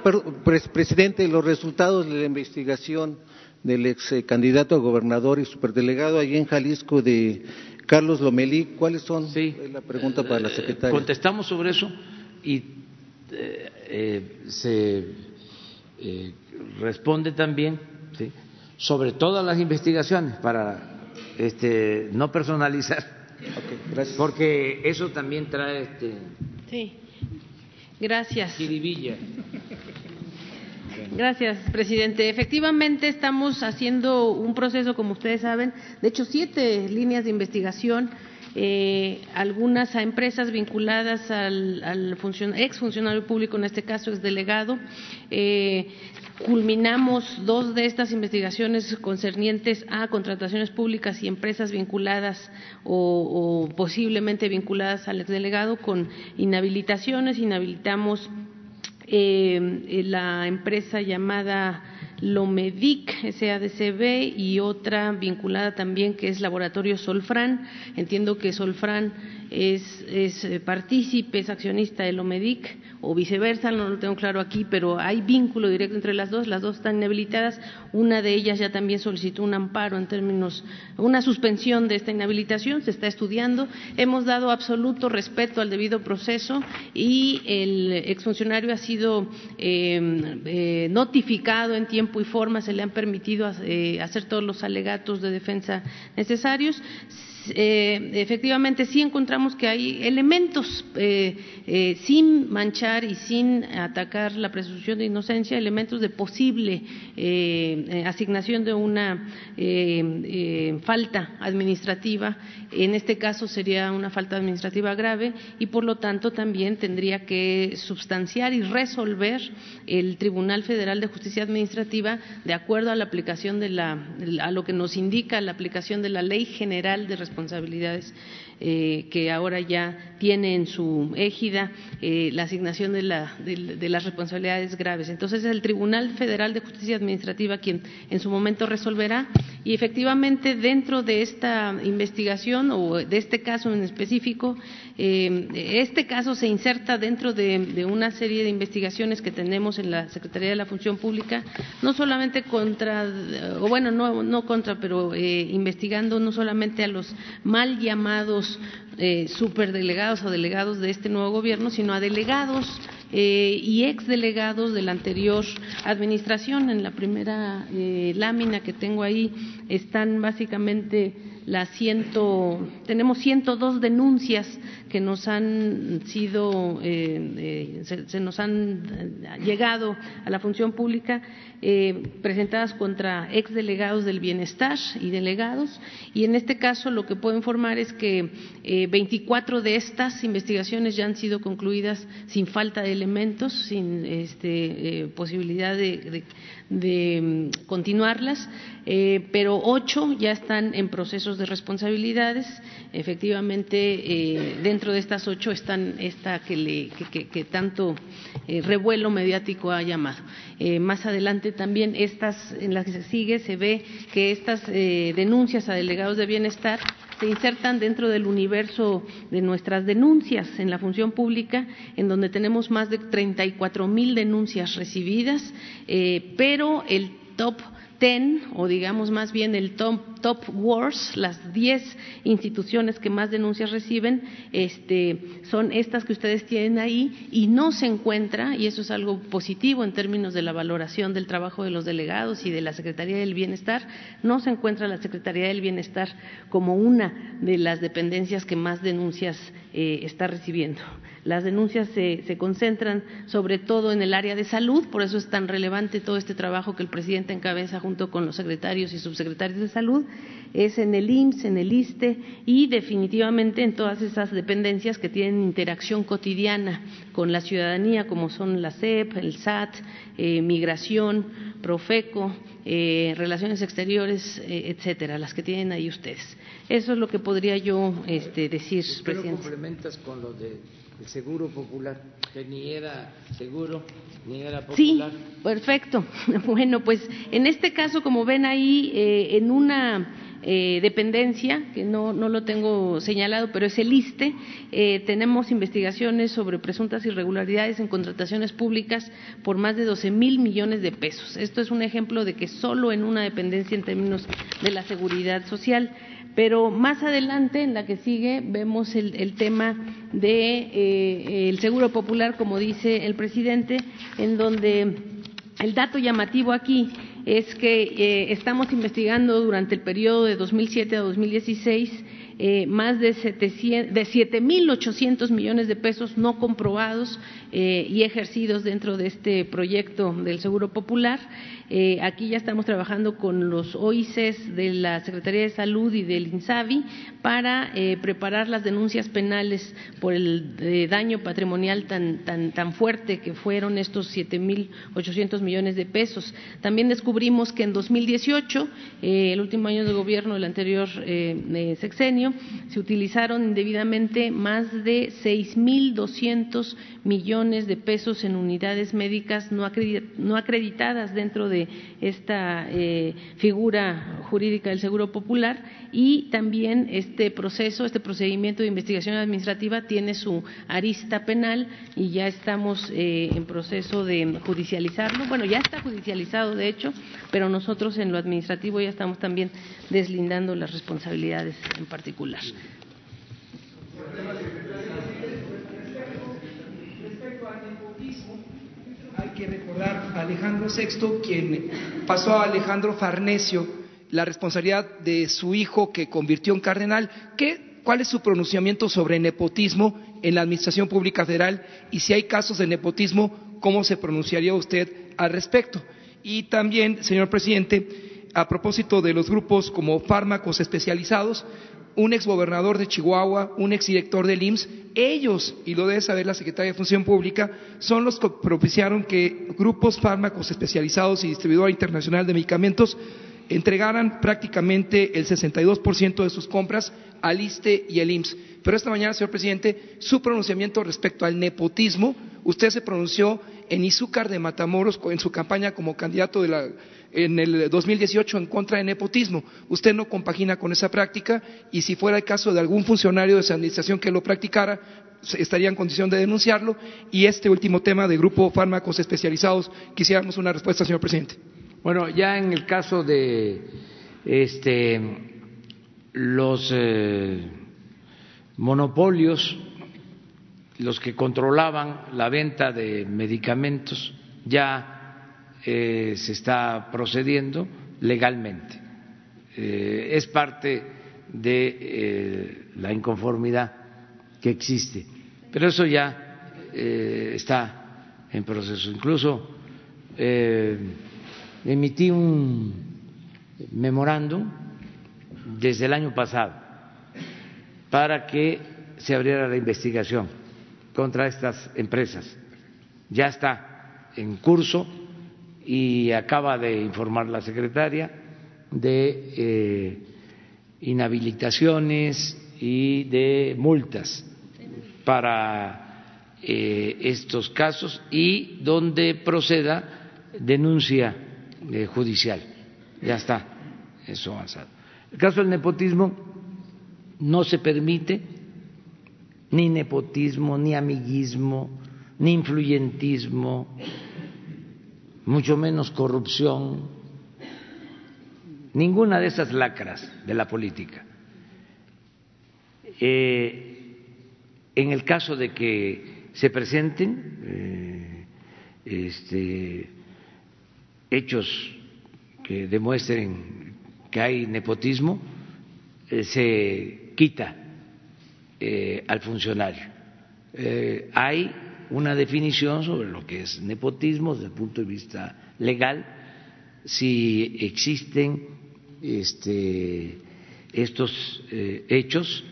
presidente, los resultados de la investigación del ex eh, candidato a gobernador y superdelegado allí en Jalisco de Carlos Lomelí. ¿Cuáles son? Sí. la pregunta para la eh, secretaria. Contestamos sobre eso y eh, se responde también sobre todas las investigaciones para este, no personalizar. gracias. Porque eso también trae este. Sí. Gracias. Gracias, presidente. Efectivamente, estamos haciendo un proceso, como ustedes saben, de hecho, siete líneas de investigación, eh, algunas a empresas vinculadas al, al ex funcionario público, en este caso ex delegado. Eh, culminamos dos de estas investigaciones concernientes a contrataciones públicas y empresas vinculadas o, o posiblemente vinculadas al exdelegado con inhabilitaciones. Inhabilitamos eh, la empresa llamada Lomedic, SADCB, y otra vinculada también que es Laboratorio Solfran. Entiendo que Solfran es, es eh, partícipe, es accionista de Lomedic o viceversa, no lo tengo claro aquí, pero hay vínculo directo entre las dos, las dos están inhabilitadas, una de ellas ya también solicitó un amparo en términos, una suspensión de esta inhabilitación, se está estudiando, hemos dado absoluto respeto al debido proceso y el exfuncionario ha sido eh, eh, notificado en tiempo y forma, se le han permitido eh, hacer todos los alegatos de defensa necesarios eh, efectivamente sí encontramos que hay elementos, eh, eh, sin manchar y sin atacar la presunción de inocencia, elementos de posible asignación de una falta administrativa. En este caso sería una falta administrativa grave y, por lo tanto, también tendría que substanciar y resolver el Tribunal Federal de Justicia Administrativa de acuerdo a la aplicación de la, a lo que nos indica la aplicación de la Ley General de responsabilidades eh, que ahora ya tiene en su égida eh, la asignación de, las responsabilidades graves. Entonces es el Tribunal Federal de Justicia Administrativa quien en su momento resolverá y efectivamente dentro de esta investigación o de este caso en específico, eh, este caso se inserta dentro de, una serie de investigaciones que tenemos en la Secretaría de la Función Pública, no solamente contra, o bueno, no, contra, pero investigando no solamente a los mal llamados eh, superdelegados o delegados de este nuevo gobierno, sino a delegados eh, y exdelegados de la anterior administración. En la primera eh, lámina que tengo ahí están básicamente las ciento, tenemos 102 denuncias que nos han sido, eh, eh, se, nos han llegado a la función pública, eh, presentadas contra exdelegados del bienestar y delegados. Y en este caso lo que puedo informar es que 24 de estas investigaciones ya han sido concluidas sin falta de elementos, sin este, posibilidad de de mm, continuarlas, eh, pero ocho ya están en procesos de responsabilidades. Efectivamente, eh, dentro de estas ocho están esta que, le, que, tanto eh, revuelo mediático ha llamado. más adelante también estas, en las que se sigue, se ve que estas denuncias a delegados de bienestar se insertan dentro del universo de nuestras denuncias en la función pública, en donde tenemos más de 34 mil denuncias recibidas, eh, pero el top o digamos más bien el top, top wars, las 10 instituciones que más denuncias reciben, este, son estas que ustedes tienen ahí y no se encuentra, y eso es algo positivo en términos de la valoración del trabajo de los delegados y de la Secretaría del Bienestar, no se encuentra la Secretaría del Bienestar como una de las dependencias que más denuncias eh, está recibiendo. Las denuncias se, se, concentran sobre todo en el área de salud, por eso es tan relevante todo este trabajo que el presidente encabeza junto con los secretarios y subsecretarios de salud, es en el IMSS, en el ISTE y definitivamente en todas esas dependencias que tienen interacción cotidiana con la ciudadanía, como son la CEP, el SAT, eh, Migración, Profeco, eh, Relaciones Exteriores, eh, etcétera, las que tienen ahí ustedes. Eso es lo que podría yo este, decir, presidente. complementas con lo de el seguro popular, que ni era seguro ni era popular. Sí, perfecto. Bueno, pues en este caso, como ven ahí, eh, en una eh, dependencia, que no, no, lo tengo señalado, pero es el ISTE, eh, tenemos investigaciones sobre presuntas irregularidades en contrataciones públicas por más de 12 mil millones de pesos. Esto es un ejemplo de que solo en una dependencia en términos de la seguridad social pero más adelante, en la que sigue, vemos el, tema del de, eh, el seguro popular, como dice el presidente, en donde el dato llamativo aquí es que eh, estamos investigando durante el periodo de 2007 a 2016 eh, más de, 7.800 millones de pesos no comprobados eh, y ejercidos dentro de este proyecto del Seguro Popular. Eh, aquí ya estamos trabajando con los OICES de la Secretaría de Salud y del INSABI para preparar las denuncias penales por el daño patrimonial tan, tan, tan fuerte que fueron estos 7.800 millones de pesos. También descubrimos que en 2018, el último año de gobierno del anterior sexenio, se utilizaron indebidamente más de 6.200 millones de pesos en unidades médicas no acreditadas dentro de esta eh, figura jurídica del Seguro Popular y también este proceso, este procedimiento de investigación administrativa tiene su arista penal y ya estamos eh, en proceso de judicializarlo. Bueno, ya está judicializado, de hecho, pero nosotros en lo administrativo ya estamos también deslindando las responsabilidades en particular. Que recordar a Alejandro VI, quien pasó a Alejandro Farnesio la responsabilidad de su hijo que convirtió en cardenal. ¿Qué, ¿Cuál es su pronunciamiento sobre nepotismo en la Administración Pública Federal? Y si hay casos de nepotismo, ¿cómo se pronunciaría usted al respecto? Y también, señor presidente, a propósito de los grupos como fármacos especializados, un exgobernador de Chihuahua, un exdirector del IMSS, ellos, y lo debe saber la Secretaria de Función Pública, son los que propiciaron que grupos fármacos especializados y distribuidor internacional de medicamentos entregaran prácticamente el 62% de sus compras al ISTE y el IMSS. Pero esta mañana, señor presidente, su pronunciamiento respecto al nepotismo, usted se pronunció en Izúcar de Matamoros en su campaña como candidato de la, en el 2018 en contra del nepotismo. Usted no compagina con esa práctica y si fuera el caso de algún funcionario de esa administración que lo practicara, estaría en condición de denunciarlo. Y este último tema de grupo fármacos especializados, quisiéramos una respuesta, señor presidente. Bueno, ya en el caso de este, los eh, monopolios, los que controlaban la venta de medicamentos, ya eh, se está procediendo legalmente. Eh, es parte de eh, la inconformidad que existe, pero eso ya está en proceso. Incluso emití un memorándum desde el año pasado para que se abriera la investigación contra estas empresas. Ya está en curso y acaba de informar la secretaria de eh, inhabilitaciones y de multas para eh, estos casos y donde proceda denuncia eh, judicial. Ya está eso avanzado. El caso del nepotismo no se permite ni nepotismo, ni amiguismo, ni influyentismo, mucho menos corrupción, ninguna de esas lacras de la política. Eh, en el caso de que se presenten eh, este, hechos que demuestren que hay nepotismo, eh, se quita eh, al funcionario. Eh, hay una definición sobre lo que es nepotismo desde el punto de vista legal, si existen este, estos eh, hechos,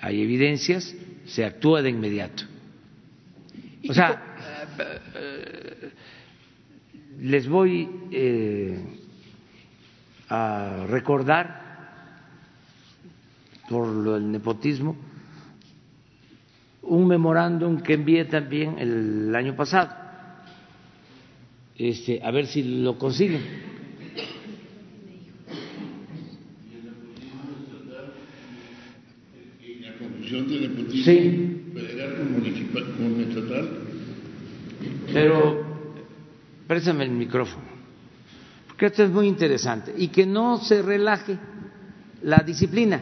hay evidencias, se actúa de inmediato. O sea, les voy eh, a recordar por lo del nepotismo un memorándum que envié también el año pasado. Este, a ver si lo consiguen. De nepotismo Sí. federal con municipal con estatal. Pero préstame el micrófono, porque esto es muy interesante y que no se relaje la disciplina,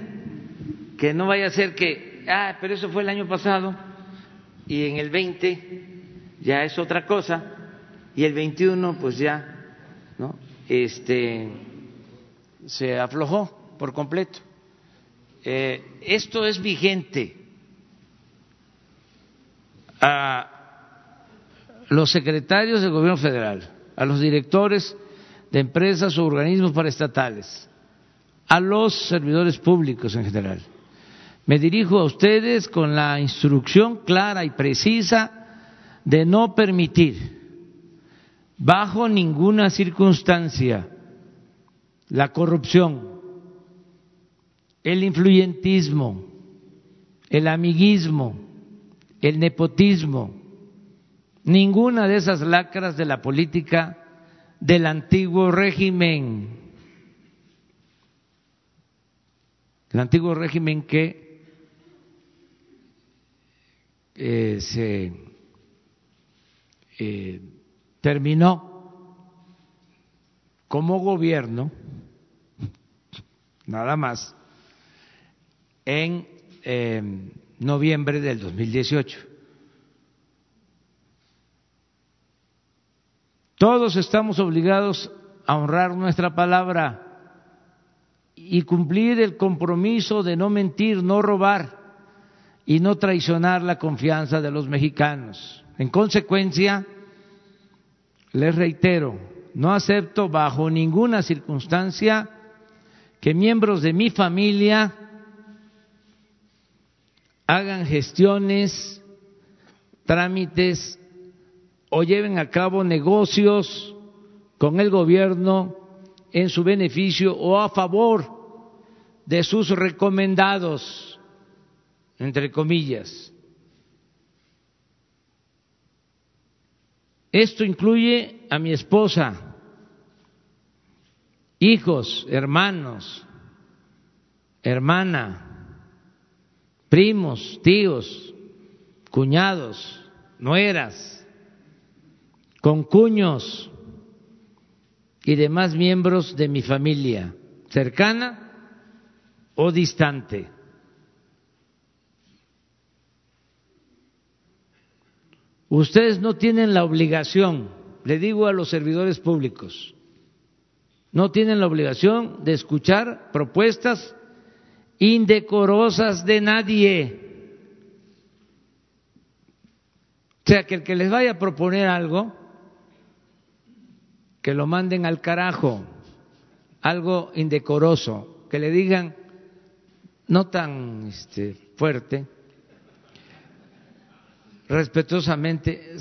que no vaya a ser que, ah, pero eso fue el año pasado y en el 20 ya es otra cosa y el 21 pues ya, ¿no? Este se aflojó por completo. Eh, esto es vigente a los secretarios del gobierno federal, a los directores de empresas o organismos paraestatales, a los servidores públicos en general. Me dirijo a ustedes con la instrucción clara y precisa de no permitir bajo ninguna circunstancia la corrupción, el influyentismo, el amiguismo, el nepotismo, ninguna de esas lacras de la política del antiguo régimen, el antiguo régimen que eh, se eh, terminó como gobierno, nada más, en eh, noviembre del 2018. Todos estamos obligados a honrar nuestra palabra y cumplir el compromiso de no mentir, no robar y no traicionar la confianza de los mexicanos. En consecuencia, les reitero, no acepto bajo ninguna circunstancia que miembros de mi familia hagan gestiones, trámites o lleven a cabo negocios con el gobierno en su beneficio o a favor de sus recomendados, entre comillas. Esto incluye a mi esposa, hijos, hermanos, hermana, primos, tíos, cuñados, nueras, concuños y demás miembros de mi familia, cercana o distante. Ustedes no tienen la obligación, le digo a los servidores públicos, no tienen la obligación de escuchar propuestas indecorosas de nadie. O sea, que el que les vaya a proponer algo, que lo manden al carajo, algo indecoroso, que le digan, no tan este, fuerte, respetuosamente,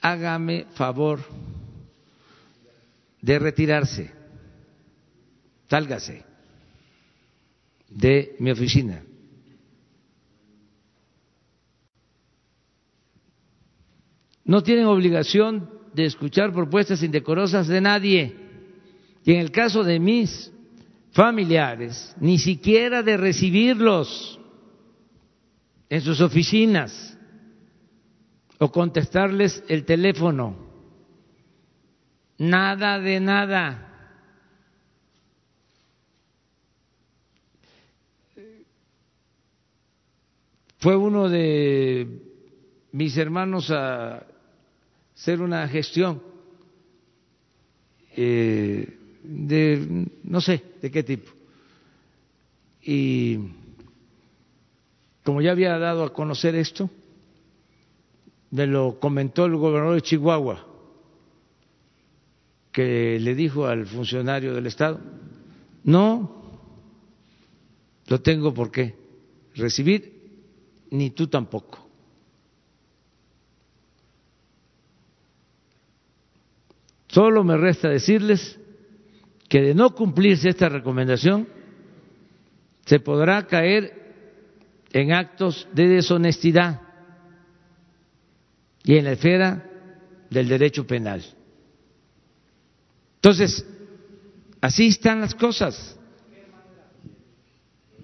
hágame favor de retirarse, sálgase de mi oficina. No tienen obligación de escuchar propuestas indecorosas de nadie. Y en el caso de mis familiares, ni siquiera de recibirlos en sus oficinas o contestarles el teléfono. Nada de nada. Fue uno de mis hermanos a hacer una gestión eh, de no sé de qué tipo. Y como ya había dado a conocer esto, me lo comentó el gobernador de Chihuahua, que le dijo al funcionario del Estado, no lo tengo por qué recibir, ni tú tampoco. Solo me resta decirles que de no cumplirse esta recomendación, se podrá caer en actos de deshonestidad y en la esfera del derecho penal. Entonces, así están las cosas.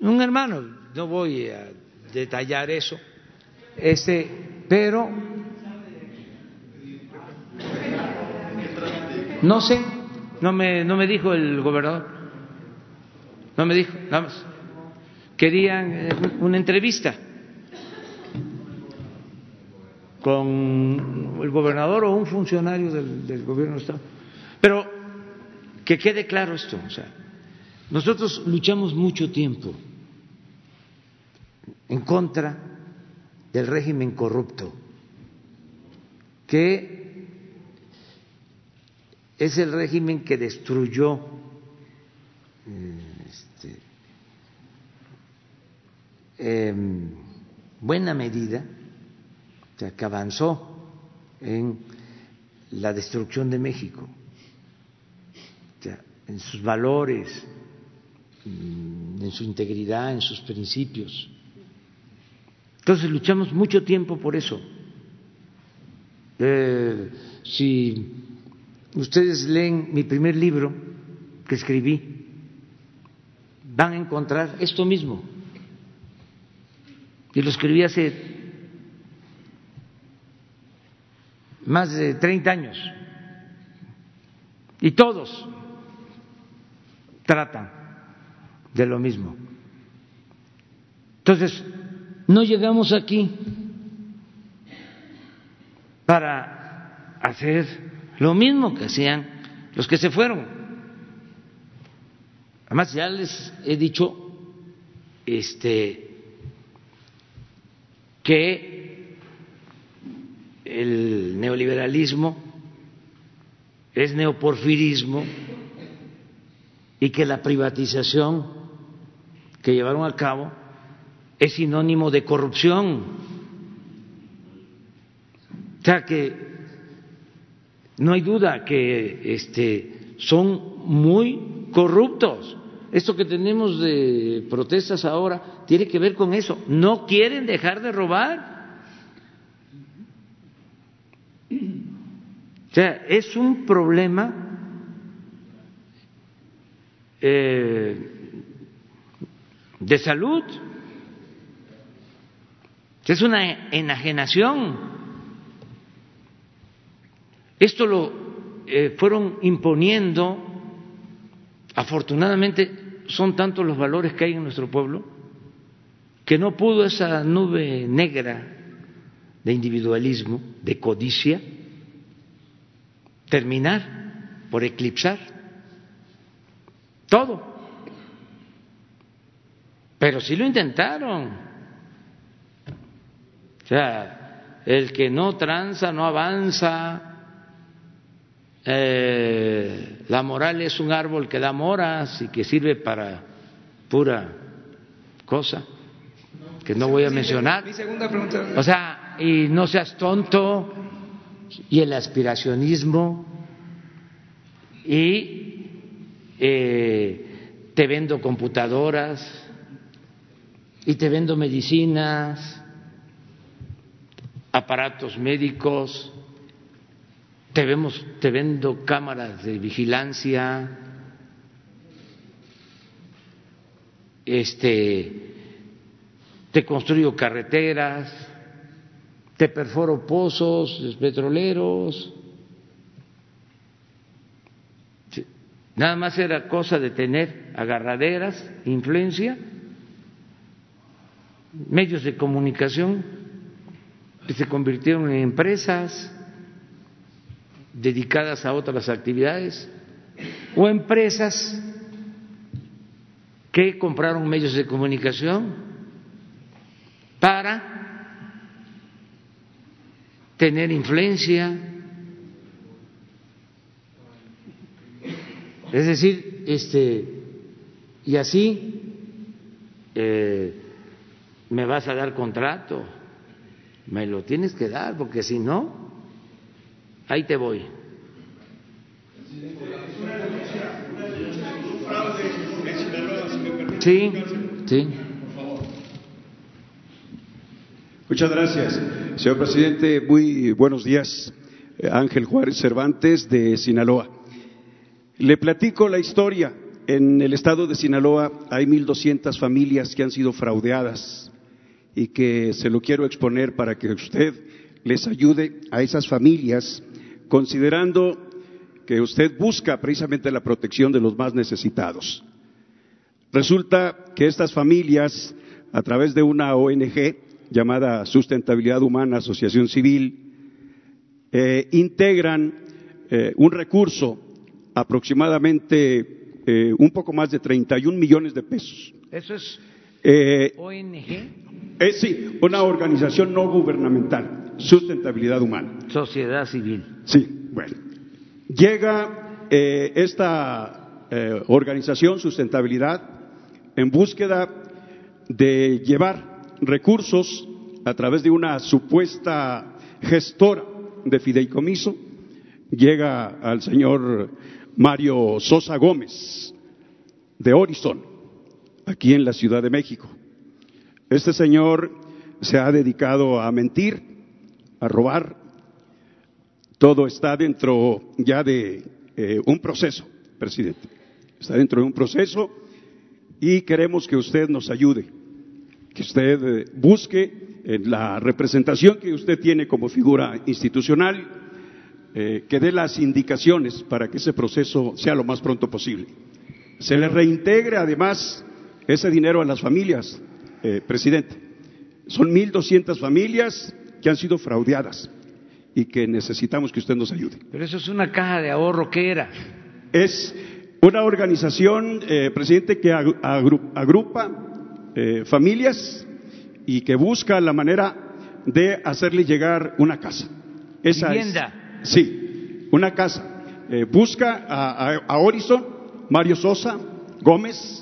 Un hermano, no voy a detallar eso, este, pero no sé, no me, no me dijo el gobernador, no me dijo, nada más. Querían eh, una entrevista con el gobernador o un funcionario del, gobierno de Estado. Pero que quede claro esto, o sea, nosotros luchamos mucho tiempo en contra del régimen corrupto, que es el régimen que destruyó este, en buena medida que avanzó en la destrucción de México, en sus valores, mm, en su integridad, en sus principios. Entonces luchamos mucho tiempo por eso. Eh, si ustedes leen mi primer libro que escribí, van a encontrar esto mismo. Y lo escribí hace más de 30 años. Y todos tratan de lo mismo. Entonces, no llegamos aquí para hacer lo mismo que hacían los que se fueron Además, ya les he dicho este, que el neoliberalismo es neoporfirismo y que la privatización que llevaron a cabo es sinónimo de corrupción. O sea que no hay duda que este, son muy corruptos. Esto que tenemos de protestas ahora tiene que ver con eso. No quieren dejar de robar. O sea, es un problema eh, de salud, es una enajenación. Esto lo eh, fueron imponiendo, afortunadamente son tantos los valores que hay en nuestro pueblo, que no pudo esa nube negra de individualismo, de codicia, terminar por eclipsar todo. Pero sí lo intentaron. O sea, el que no tranza no avanza. Eh, la moral es un árbol que da moras y que sirve para pura cosa que no voy a mencionar. O sea, y no seas tonto y el aspiracionismo y eh, te vendo computadoras y te vendo medicinas, aparatos médicos, te, vemos, te vendo cámaras de vigilancia, este, te construyo carreteras, te perforo pozos petroleros. Nada más era cosa de tener agarraderas, influencia medios de comunicación que se convirtieron en empresas dedicadas a otras actividades o empresas que compraron medios de comunicación para tener influencia. Es decir, este, y así eh, me vas a dar contrato, me lo tienes que dar, porque si no, ahí te voy. Sí, sí. Muchas gracias. Señor presidente, muy buenos días. Ángel Juárez Cervantes de Sinaloa. Le platico la historia. En el estado de Sinaloa hay 1.200 familias que han sido fraudeadas y que se lo quiero exponer para que usted les ayude a esas familias, considerando que usted busca precisamente la protección de los más necesitados. Resulta que estas familias, a través de una ONG llamada Sustentabilidad Humana Asociación Civil, eh, integran eh, un recurso aproximadamente eh, un poco más de 31 millones de pesos. Eso es ONG. Es sí, una organización no gubernamental, sustentabilidad humana. Sociedad civil. Sí, bueno. Llega esta organización, sustentabilidad, en búsqueda de llevar recursos a través de una supuesta gestora de fideicomiso. Llega al señor Mario Sosa Gómez, de Horizon, aquí en la Ciudad de México este señor se ha dedicado a mentir, a robar. Todo está dentro ya de eh, un proceso, presidente. Está dentro de un proceso y queremos que usted nos ayude, que usted eh, busque en la representación que usted tiene como figura institucional, eh, que dé las indicaciones para que ese proceso sea lo más pronto posible. Se le reintegre además ese dinero a las familias, eh, presidente. Son 1.200 familias que han sido fraudeadas y que necesitamos que usted nos ayude. Pero eso es una caja de ahorro, ¿qué era? Es Una organización, eh, presidente, que agru- agru- agrupa eh, familias y que busca la manera de hacerle llegar una casa. Esa es- sí, una casa. Eh, busca a, a- a Horizon, Mario Sosa, Gómez,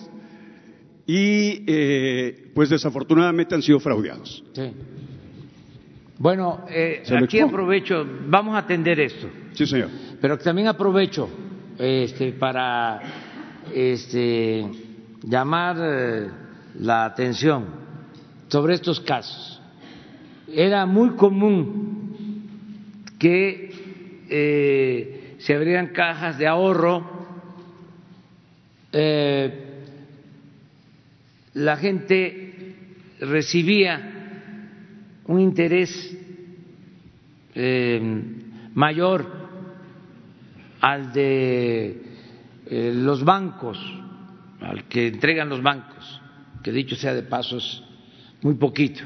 y eh, pues desafortunadamente han sido fraudeados. Sí. Bueno, eh, aquí aprovecho, vamos a atender esto. Sí, señor. Pero también aprovecho este, para este, llamar eh, la atención sobre estos casos. Era muy común que eh, se abrieran cajas de ahorro, eh, la gente recibía un interés eh, mayor al de los bancos, al que entregan los bancos, que dicho sea de paso es muy poquito.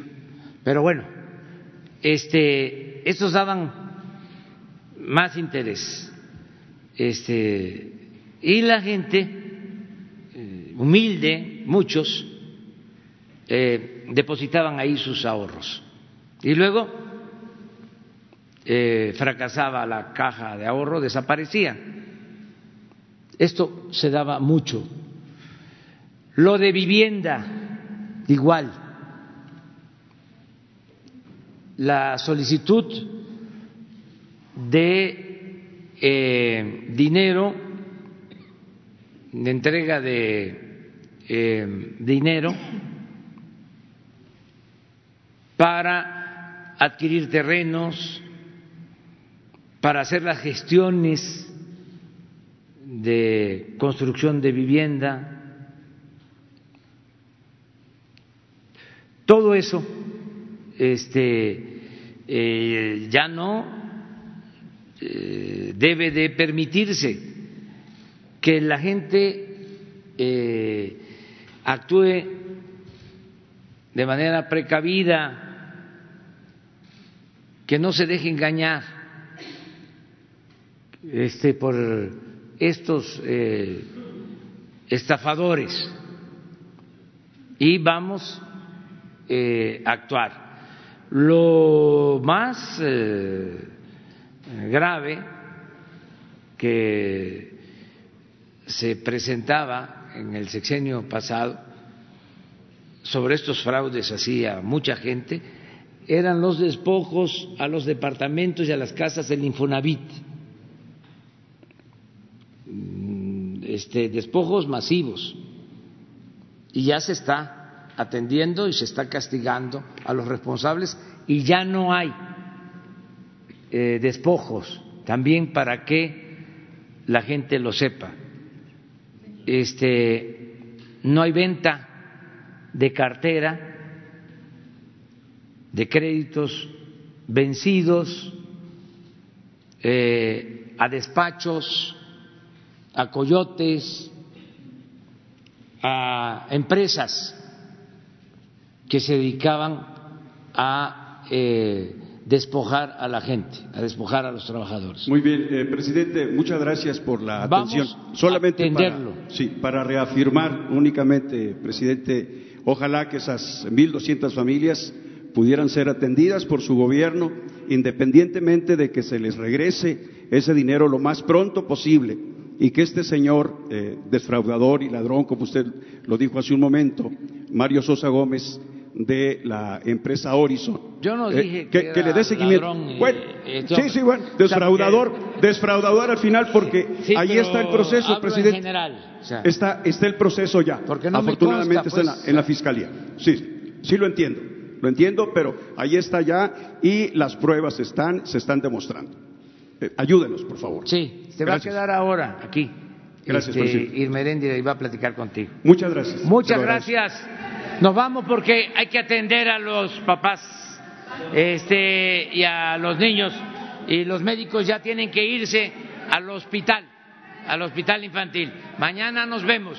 Pero bueno, este, estos daban más interés. Este, y la gente eh, humilde, muchos, eh, depositaban ahí sus ahorros. Y luego eh, fracasaba la caja de ahorro, desaparecía. Esto se daba mucho. Lo de vivienda, igual. La solicitud de eh, dinero, de entrega de eh, dinero para adquirir terrenos, para hacer las gestiones de construcción de vivienda. Todo eso este, eh, ya no eh, debe de permitirse que la gente eh, actúe de manera precavida, que no se deje engañar este, por estos estafadores. Y vamos eh, actuar. Lo más eh, grave que se presentaba en el sexenio pasado sobre estos fraudes así a mucha gente eran los despojos a los departamentos y a las casas del Infonavit. Este, despojos masivos. Y ya se está atendiendo y se está castigando a los responsables y ya no hay eh, despojos, también para que la gente lo sepa. Este, no hay venta de cartera de créditos vencidos eh, a despachos, a coyotes, a empresas que se dedicaban a eh, despojar a la gente, a despojar a los trabajadores. Muy bien, eh, presidente, muchas gracias por la Vamos atención. Solamente. Para, sí, para reafirmar únicamente, presidente, ojalá que esas 1.200 familias pudieran ser atendidas por su gobierno, independientemente de que se les regrese ese dinero lo más pronto posible y que este señor eh, defraudador y ladrón, como usted lo dijo hace un momento, Mario Sosa Gómez, de la empresa Horizon, Yo no eh, dije que, que que le dé seguimiento. ladrón Bueno, eh, sí, sí, bueno, defraudador, defraudador al final porque Sí, ahí está el proceso, en presidente. general, o sea, está, está el proceso ya. Porque no me Afortunadamente consta, está en, pues. la, en la fiscalía. Sí, sí lo entiendo, lo entiendo, pero ahí está ya y las pruebas están, se están demostrando. Eh, ayúdenos, por favor. Sí, se va a quedar ahora aquí. Gracias, este, presidente. Y va a platicar contigo. Muchas gracias. Muchas gracias. Nos vamos porque hay que atender a los papás este, y a los niños. Y los médicos ya tienen que irse al hospital, al hospital infantil. Mañana nos vemos.